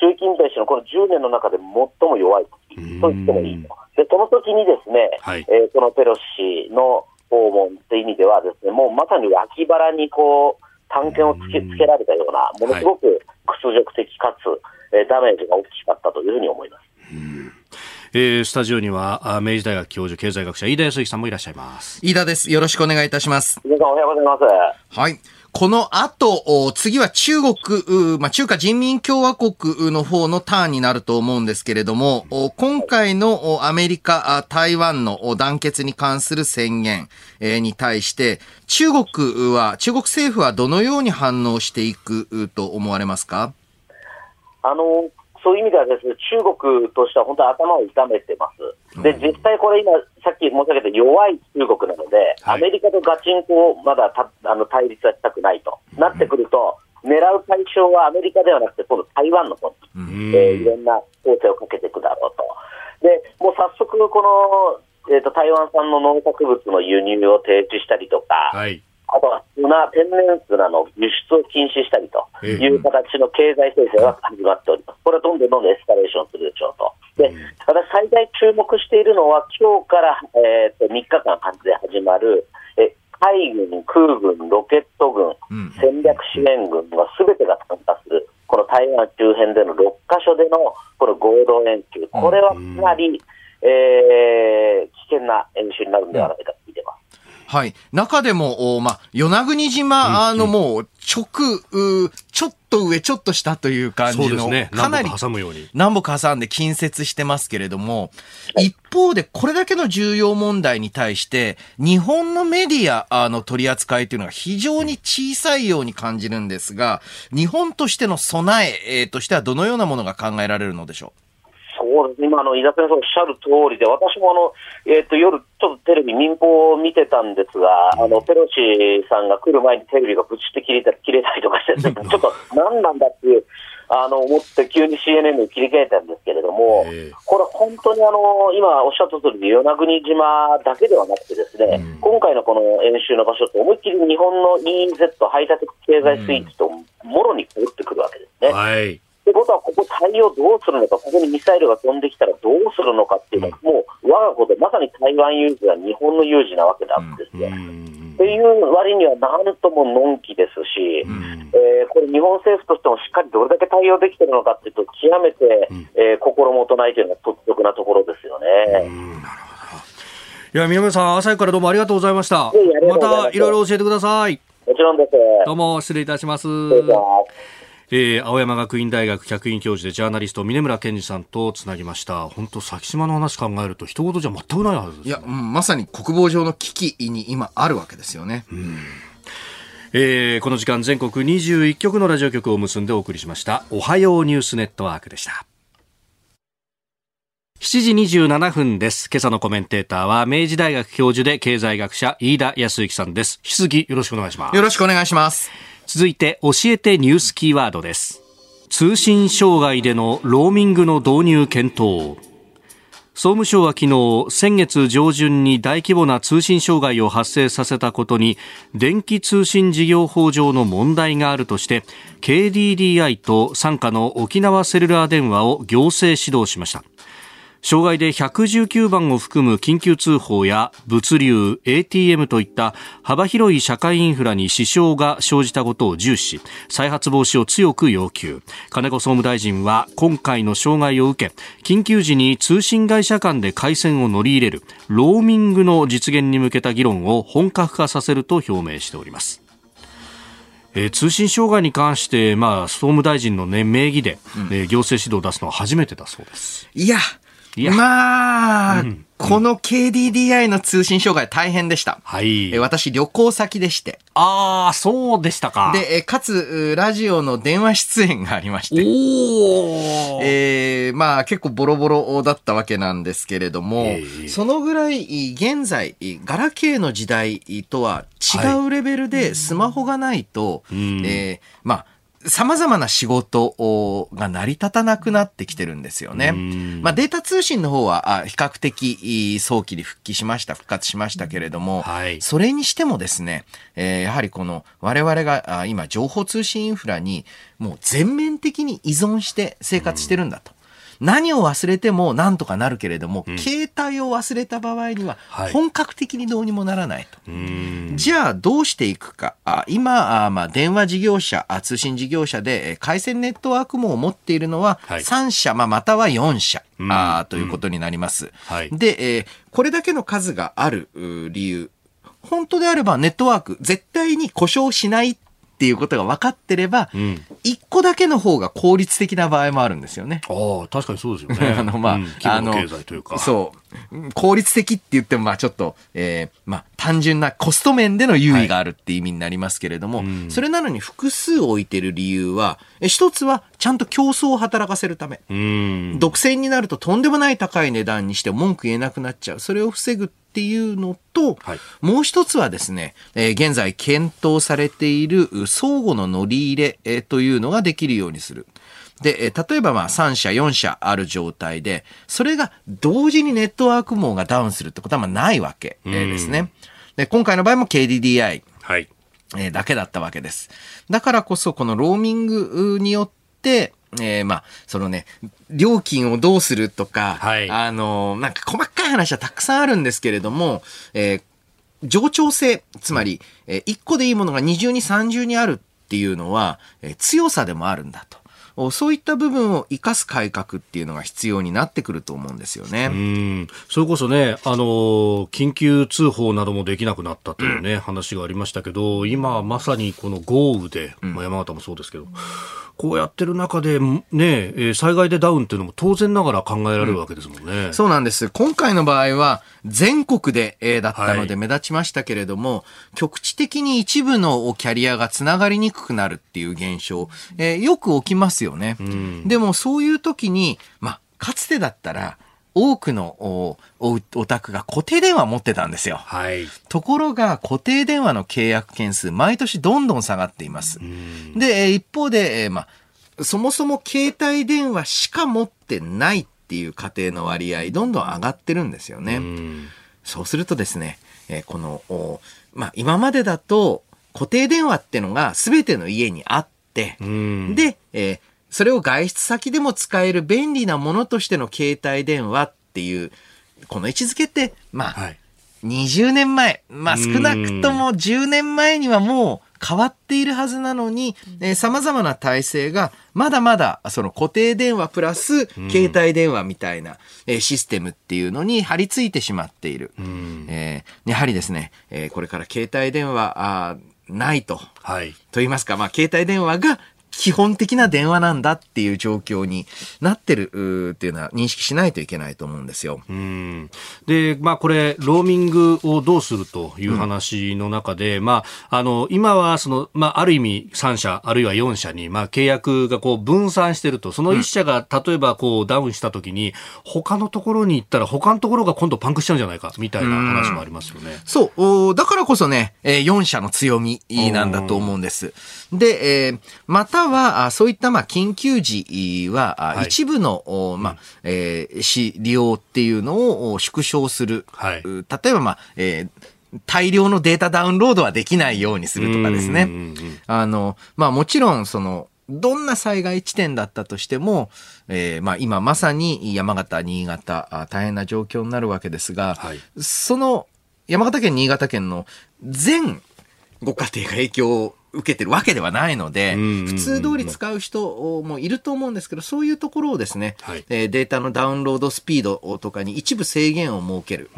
習近平氏のこの10年の中で最も弱い時と言ってもいいと。で、その時にですね、はい、えー、このペロシ氏の訪問っていう意味ではですね、もうまさに脇腹にこう、探検をつけつけられたような、ものすごく屈辱的かつ、えー、ダメージが大きかったというふうに思います。えー、スタジオには明治大学教授経済学者飯田康之さんもいらっしゃいます。飯田です。よろしくお願いいたします。皆さんおはようございます。はいこの後、次は中国、まあ、中華人民共和国の方のターンになると思うんですけれども、今回のアメリカ、台湾の団結に関する宣言に対して、中国は、中国政府はどのように反応していくと思われますか？あの、そういう意味ではですね、中国としては本当に頭を痛めてます。で、実際これ今、さっき申し上げた弱い中国なので、はい、アメリカとガチンコをまだたあの対立はしたくないと。なってくると、狙う対象はアメリカではなくて、今度台湾の方に、えー、いろんな攻勢をかけていくだろうと。で、もう早速この、えーと、台湾産の農作物の輸入を停止したりとか、はいあとは砂、天然砂の輸出を禁止したりという形の経済制裁が始まっております。これはどんどんどんどんエスカレーションするでしょうと。で、私最大注目しているのは、今日から、えー、と3日間で始まる、え海軍、空軍、ロケット軍、戦略支援軍はすべてが参加する、この台湾周辺での6カ所でのこの合同演習、これはかなり、えー、危険な演習になるんではないかと。はい。中でも、まあ、与那国島のもう、直、ちょっと上、ちょっと下という感じの、ね、かなり南北挟んで近接してますけれども、一方でこれだけの重要問題に対して、日本のメディアの取り扱いというのが非常に小さいように感じるんですが、日本としての備えとしてはどのようなものが考えられるのでしょう？今、あの井田先生おっしゃる通りで、私もあの、えーと、夜、ちょっとテレビ、民放を見てたんですが、あのペロシさんが来る前にテレビがぶちって切れた切れたりとかして、ちょっと何なんだっていう。あの思って急に CNN に切り替えたんですけれども、これ、本当にあの今おっしゃった通り、与那国島だけではなくて、ですね、うん、今回のこの演習の場所って、思いっきり日本の EEZ、排他的経済水域ともろに通ってくるわけですね。はいってことは、ここ対応どうするのか、ここにミサイルが飛んできたらどうするのかっていうのは、もう我がこと、まさに台湾有事は日本の有事なわけなんですよ。っていう割には、なんとものんきですし、えー、これ、日本政府としてもしっかりどれだけ対応できてるのかっていうと、極めて、えー、心もとないというのは率直なところですよね。いや、宮村さん、朝からどうもありがとうございました。また、いろいろ教えてください。もちろんです。どうも、失礼いたします。えー、青山学院大学客員教授でジャーナリスト峰村健二さんとつなぎました。本当先島の話考えると一言じゃ全くないはずです、ね、いや、うん、まさに国防上の危機に今あるわけですよね、うん。えー、この時間全国21局のラジオ局を結んでお送りしました。おはようニュースネットワークでした7時27分です。今朝のコメンテーターは、明治大学教授で経済学者、飯田康之さんです。引き続きよろしくお願いします。よろしくお願いします。続いて教えてニュースキーワードです通信障害でのローミングの導入検討総務省は昨日先月上旬に大規模な通信障害を発生させたことに電気通信事業法上の問題があるとして KDDI と傘下の沖縄セルラー電話を行政指導しました障害で119番を含む緊急通報や物流、ATM といった幅広い社会インフラに支障が生じたことを重視し、再発防止を強く要求。金子総務大臣は今回の障害を受け、緊急時に通信会社間で回線を乗り入れるローミングの実現に向けた議論を本格化させると表明しております。えー、通信障害に関して、まあ、総務大臣の、ね、名義で、うん、えー、行政指導を出すのは初めてだそうです。いや、まあ、うん、この KDDI の通信障害大変でした。はい。え私旅行先でして。ああ、そうでしたか。で、かつ、ラジオの電話出演がありまして。おえー、まあ結構ボロボロだったわけなんですけれども、えー、そのぐらい現在、ガラケーの時代とは違うレベルでスマホがないと、はい、えー、まあ、様々な仕事が成り立たなくなってきてるんですよね。まあ、データ通信の方は比較的早期に復帰しました、復活しましたけれども、はい、それにしてもですね、えー、やはりこの我々が今情報通信インフラにもう全面的に依存して生活してるんだと。何を忘れてもなんとかなるけれども、うん、携帯を忘れた場合には本格的にどうにもならないと。はい、じゃあどうしていくか。あ今あ、まあ、電話事業者あ、通信事業者で回線ネットワーク網を持っているのは3社、まあ、または4社。あということになります。はい、で、えー、これだけの数がある理由。本当であればネットワーク絶対に故障しないっていうことが分かってれば、一、個だけの方が効率的な場合もあるんですよね。ああ、確かにそうですよね。あの、まあ、うん、あの、経済というか。そう。効率的って言っても、まあちょっと、えー、まあ単純なコスト面での優位があるっていう意味になりますけれども、はい、それなのに複数置いてる理由は、え一つはちゃんと競争を働かせるため。独占になるととんでもない高い値段にして文句言えなくなっちゃう。それを防ぐっていうのと、はい、もう一つはですね、えー、現在検討されている相互の乗り入れ、えー、というのができるようにする。で、えー、例えばまあ3社、4社ある状態で、それが同時にネットワーク網がダウンするってことはまあないわけ、えー、ですね。で、今回の場合も KDDI。はい。えー、だけだったわけです。だからこそ、このローミングによって、えー、まあ、そのね、料金をどうするとか、はい、あの、なんか細かい話はたくさんあるんですけれども、えー、冗長性、つまり、えー、1個でいいものが二重に三重にあるっていうのは、えー、強さでもあるんだと。そういった部分を生かす改革っていうのが必要になってくると思うんですよね。うん。それこそね、あの、緊急通報などもできなくなったというね、うん、話がありましたけど、今まさにこの豪雨で、まあ、山形もそうですけど、うんこうやってる中で、ね、災害でダウンっていうのも当然ながら考えられるわけですもんね。うん、そうなんです。今回の場合は、全国で、えだったので目立ちましたけれども、はい、局地的に一部のキャリアがつながりにくくなるっていう現象、えー、よく起きますよね。うん、でもそういう時に、まあ、かつてだったら、多くのおお宅が固定電話持ってたんですよ。はい。ところが固定電話の契約件数毎年どんどん下がっています。で、一方で、えー、まあ、そもそも携帯電話しか持ってないっていう家庭の割合どんどん上がってるんですよね。そうするとですね、えー、この、おまあ、今までだと固定電話ってのが全ての家にあって、で、えー、それを外出先でも使える便利なものとしての携帯電話っていう、この位置づけって、まあ、はい、20年前、まあ少なくとも10年前にはもう変わっているはずなのに、えー、様々な体制がまだまだその固定電話プラス携帯電話みたいな、えー、システムっていうのに張り付いてしまっている。えー、やはりですね、えー、これから携帯電話あないと。はい。と言いますか、まあ携帯電話が基本的な電話なんだっていう状況になってるっていうのは認識しないといけないと思うんですよ。うんで、まあこれ、ローミングをどうするという話の中で、うん、まあ、あの、今はその、まあある意味3社、あるいは4社に、まあ契約がこう分散してると、その1社が例えばこうダウンした時に、他のところに行ったら他のところが今度パンクしちゃうんじゃないか、みたいな話もありますよね。うそう、だからこそね、4社の強みなんだと思うんです。で、えー、または、そういったまあ緊急時は、はい、一部の、まあ、えー、利用っていうのを縮小する。はい、例えば、まあ、えー大量のデータダウンロードはできないようにするとかですね。あの、まあもちろん、その、どんな災害地点だったとしても、えー、まあ今まさに山形、新潟、大変な状況になるわけですが、はい、その山形県、新潟県の全ご家庭が影響受けてるわけではないので、普通通り使う人もいると思うんですけど、そういうところをですね、はい、データのダウンロードスピードとかに一部制限を設ける、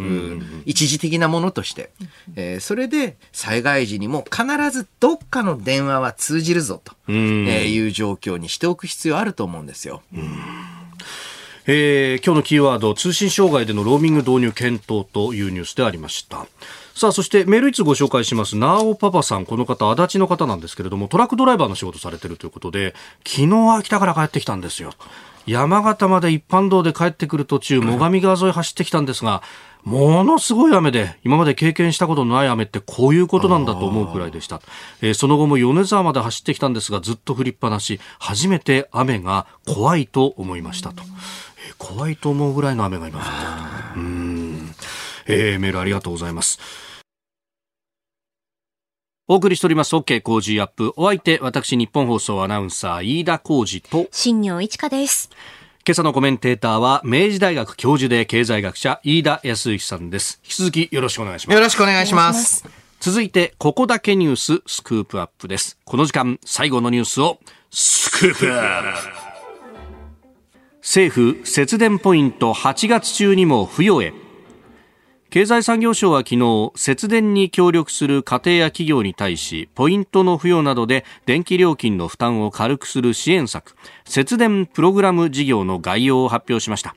一時的なものとして、えー、それで災害時にも必ずどっかの電話は通じるぞという状況にしておく必要あると思うんですよ。えー、今日のキーワード通信障害でのローミング導入検討というニュースでありましたさあそしてメール一つご紹介しますなおパパさんこの方足立の方なんですけれどもトラックドライバーの仕事されてるということで昨日秋田から帰ってきたんですよ山形まで一般道で帰ってくる途中最上川沿い走ってきたんですがものすごい雨で、今まで経験したことのない雨ってこういうことなんだと思うくらいでした。えー、その後も米沢まで走ってきたんですが、ずっと降りっぱなし、初めて雨が怖いと思いましたと。えー、怖いと思うぐらいの雨が今降ってうん。えー、メールありがとうございます。お送りしております。OK 工事アップ。お相手、私、日本放送アナウンサー、飯田工事と、新業一華です。今朝のコメンテーターは明治大学教授で経済学者飯田康之さんです。引き続きよろしくお願いします。よろしくお願いします。続いてここだけニューススクープアップです。この時間最後のニュースをスクープアップ。政府節電ポイント8月中にも付与へ経済産業省は昨日節電に協力する家庭や企業に対しポイントの付与などで電気料金の負担を軽くする支援策節電プログラム事業の概要を発表しました。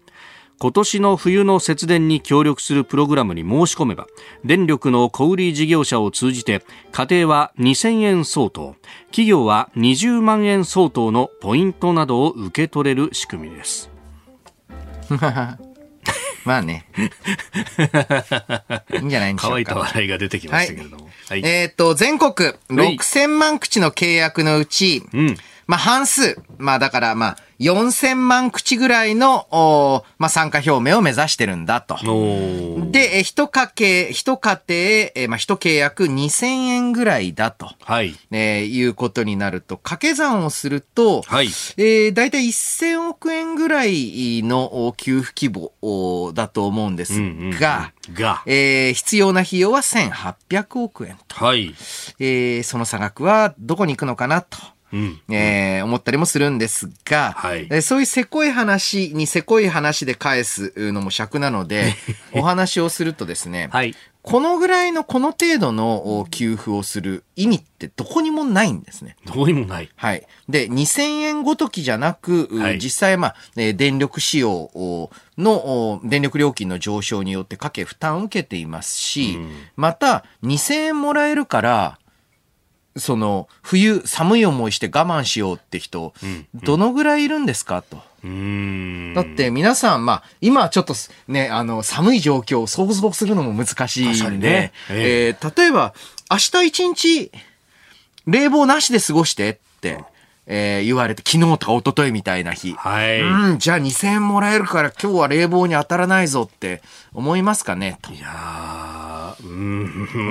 今年の冬の節電に協力するプログラムに申し込めば電力の小売事業者を通じて家庭は2000円相当企業は20万円相当のポイントなどを受け取れる仕組みです。まあね。いいんじゃないんでしょうか。乾いた笑いが出てきましたけれども。はい、えっ、ー、と、全国6000万口の契約のうち、うん、まあ半数、まあだからまあ4000万口ぐらいの、まあ、参加表明を目指してるんだと。で、え一家計、一家庭、えまあ、一契約2000円ぐらいだと。はい。えー、いうことになると、掛け算をすると、はい。えー、だいたい1000億円ぐらいの給付規模だと思うんですが、うんうんうん、が、えー、必要な費用は1800億円と。はい。えー、その差額はどこに行くのかなと。うん、えー、思ったりもするんですが、はい、そういうせこい話にせこい話で返すのも尺なので、お話をするとですね、はい、このぐらいのこの程度の給付をする意味ってどこにもないんですね。どこにもない。はい。で、2000円ごときじゃなく、はい、実際まあ、電力使用の電力料金の上昇によって家計負担を受けていますし、うん、また2000円もらえるから、その、冬寒い思いして我慢しようって人、どのぐらいいるんですか？と。だって皆さん、まあ、今はちょっとね、あの、寒い状況を想像するのも難しいんで、ね。えー、例えば、明日一日、冷房なしで過ごしてって、えー、言われて、昨日とか一昨日みたいな日。はい。うん、じゃあ2000円もらえるから今日は冷房に当たらないぞって思いますかねと。いやー、うん、う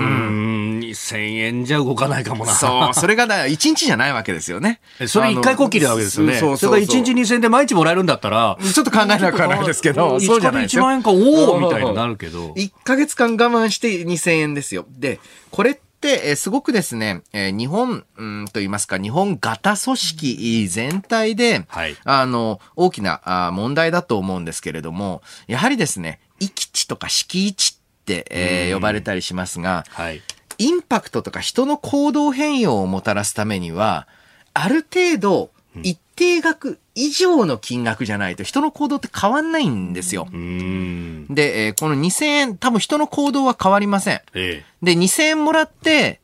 ん、2000円じゃ動かないかもな。そう、それがだ、1日じゃないわけですよね。それ1回こっきりなわけですよね。そうそうそれが1日2000円で毎日もらえるんだったら、ちょっと考えなくはないですけど、そうじゃないですよ。1万円か、おおみたいになるけど。1ヶ月間我慢して2000円ですよ。で、これって、えすごくですね、え日本、うんと言いますか、日本型組織全体で、はい、あの、大きなあ問題だと思うんですけれども、やはりですね、域地とか敷地って、えー、呼ばれたりしますが、はい、インパクトとか人の行動変容をもたらすためには、ある程度、一定額以上の金額じゃないと人の行動って変わんないんですよ。で、えー、この2000円、多分人の行動は変わりません。ええ、で、2000円もらって、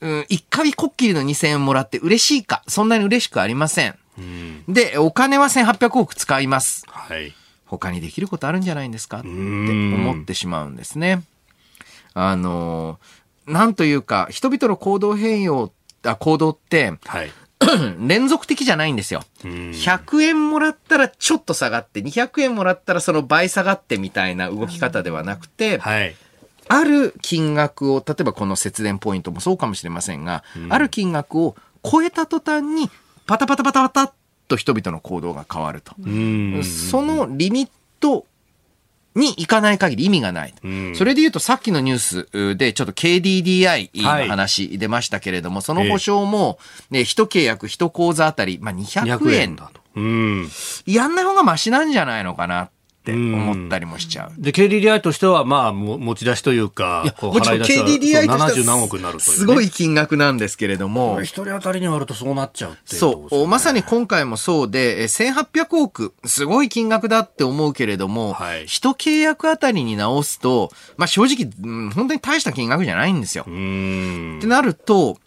うん、一回こっきりの2000円もらって嬉しいか、そんなに嬉しくありません。で、お金は1800億使います。はい。他にできることあるんじゃないんですか？って思ってしまうんですね。あの、なんというか、人々の行動変容、あ行動って、はい、連続的じゃないんですよ。100円もらったらちょっと下がって、200円もらったらその倍下がってみたいな動き方ではなくて、はい、ある金額を、例えばこの節電ポイントもそうかもしれませんが、ある金額を超えた途端に、パタパタパタパタっと人々の行動が変わると。そのリミットに行かない限り意味がない。うん、それで言うとさっきのニュースでちょっと KDDI の話出ましたけれども、はい、その保証も、ね、一契約一口座あたり、まあ、200円。だと。うん、やんない方がマシなんじゃないのかなって思ったりもしちゃう。で、KDDI としては、まあ、持ち出しというか、もちろん KDDI としては、ね、すごい金額なんですけれども。一人当たりに割るとそうなっちゃうってそう、まさに今回もそうで、1800億、すごい金額だって思うけれども、はい、一契約あたりに直すと、まあ正直、うん、本当に大した金額じゃないんですよ。ってなると、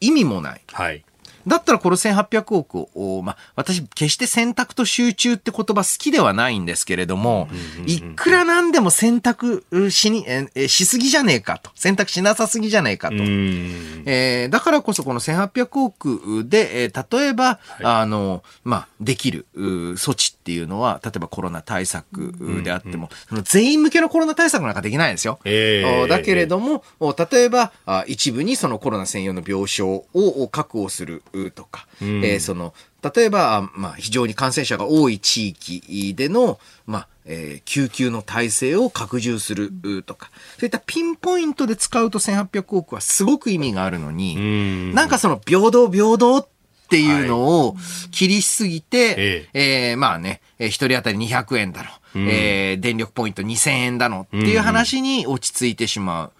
意味もない。はい。だったらこの1800億を、まあ、私、決して選択と集中って言葉好きではないんですけれども、いくらなんでも選択しに、え、しすぎじゃねえかと。選択しなさすぎじゃねえかと。えー、だからこそこの1800億で、えー、例えば、はい、あの、まあ、できる措置っていうのは、例えばコロナ対策であっても、その全員向けのコロナ対策なんかできないですよ。えー、だけれども、例えば、一部にそのコロナ専用の病床を確保するとか、うん、えー、その、例えば、まあ、非常に感染者が多い地域での、まあ、えー、救急の体制を拡充するとか、そういったピンポイントで使うと1800億はすごく意味があるのに、ん。なんかその平等平等っっていうのを切りすぎて、はい、ええ。ー、まあね、一人当たり200円だろ、うん、えー、電力ポイント2000円だのっていう話に落ち着いてしまう。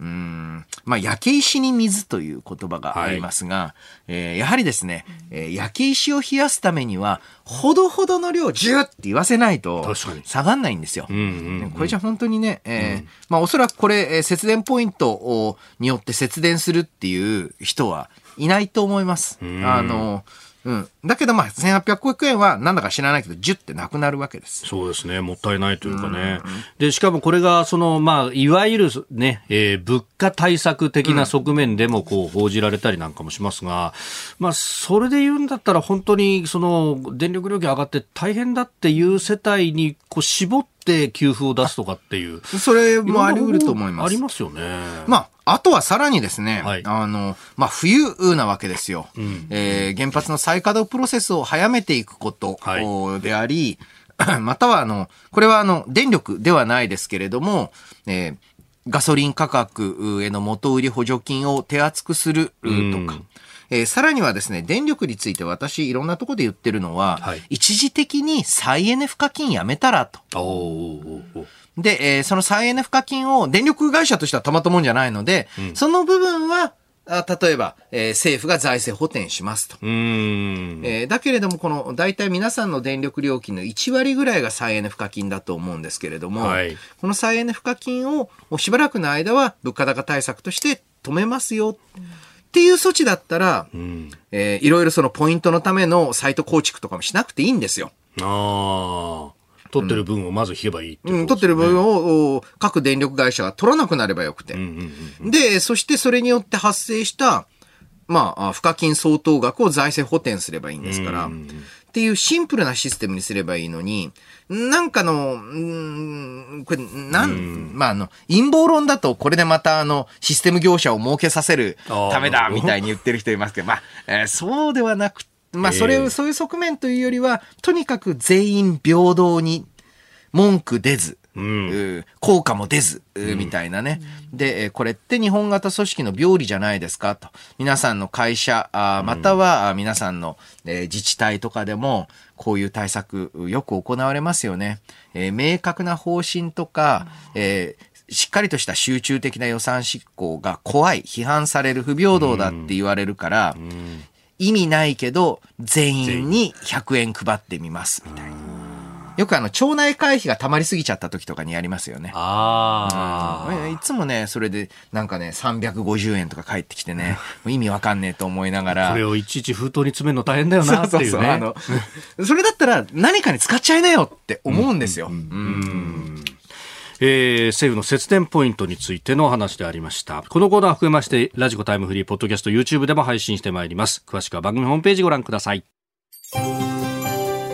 うん、まあ、焼け石に水という言葉がありますが、はい、えー、やはりですね、えー、焼け石を冷やすためには、ほどほどの量、ジューって言わせないと、下がんないんですよ。これじゃ本当にね、えー、うん、まあ、おそらくこれ、節電ポイントによって節電するっていう人はいないと思います。あの、うん。だけどまあ、1800円はなんだか知らないけど、10ってなくなるわけです。そうですね。もったいないというかね。で、しかもこれが、その、まあ、いわゆるね、えー、物価対策的な側面でもこう報じられたりなんかもしますが、まあ、それで言うんだったら本当に、その、電力料金上がって大変だっていう世帯にこう絞って給付を出すとかっていう。それもあり得ると思います。ありますよね。まあ、あとはさらにですね、はい、あの、まあ、冬なわけですよ、うん、えー、原発の再稼働プロセスを早めていくことであり、はい、またはあの、これはあの、電力ではないですけれども、えー、ガソリン価格への元売り補助金を手厚くするとか、うんえー、さらにはですね、電力について私いろんなところで言ってるのは、はい、一時的に再エネ賦課金やめたらと。で、えー、その再エネ賦課金を電力会社としてはたまったもんじゃないので、うん、その部分は、あ例えば、えー、政府が財政補填しますと。えー、だけれども、この、大体皆さんの電力料金の1割ぐらいが再エネ賦課金だと思うんですけれども、はい、この再エネ賦課金をしばらくの間は物価高対策として止めますよ。っていう措置だったら、うん、えー、いろいろそのポイントのためのサイト構築とかもしなくていいんですよ。ああ。取ってる分をまず引けばいいってね、うん、取ってる分を各電力会社が取らなくなればよくて。で、そしてそれによって発生した、まあ、賦課金相当額を財政補填すればいいんですから、っていうシンプルなシステムにすればいいのに、なんかの、んこれ、なん、まあ、あの、陰謀論だと、これでまた、あの、システム業者を儲けさせるためだ、みたいに言ってる人いますけど、まあ、えー、そうではなくまあ、それを、そういう側面というよりは、とにかく全員平等に、文句出ず、うん、効果も出ず、みたいなね。うん、で、これって日本型組織の病理じゃないですか？と。皆さんの会社、あまたは皆さんの、えー、自治体とかでも、こういう対策よく行われますよね。えー、明確な方針とか、えー、しっかりとした集中的な予算執行が怖い、批判される不平等だって言われるから、意味ないけど、全員に100円配ってみます、みたいな。よくあの、町内会費が溜まりすぎちゃった時とかにやりますよね。ああ、うん、いつもね、それで、なんかね、350円とか返ってきてね、意味わかんねえと思いながら。それをいちいち封筒に詰めるの大変だよなっていうね。そうそうそうあの、それだったら何かに使っちゃいなよって思うんですよ。うん。うんえー、政府の節電ポイントについての話でありました。このコーナー含めまして、ラジコタイムフリー、ポッドキャスト、YouTube でも配信してまいります。詳しくは番組ホームページご覧ください。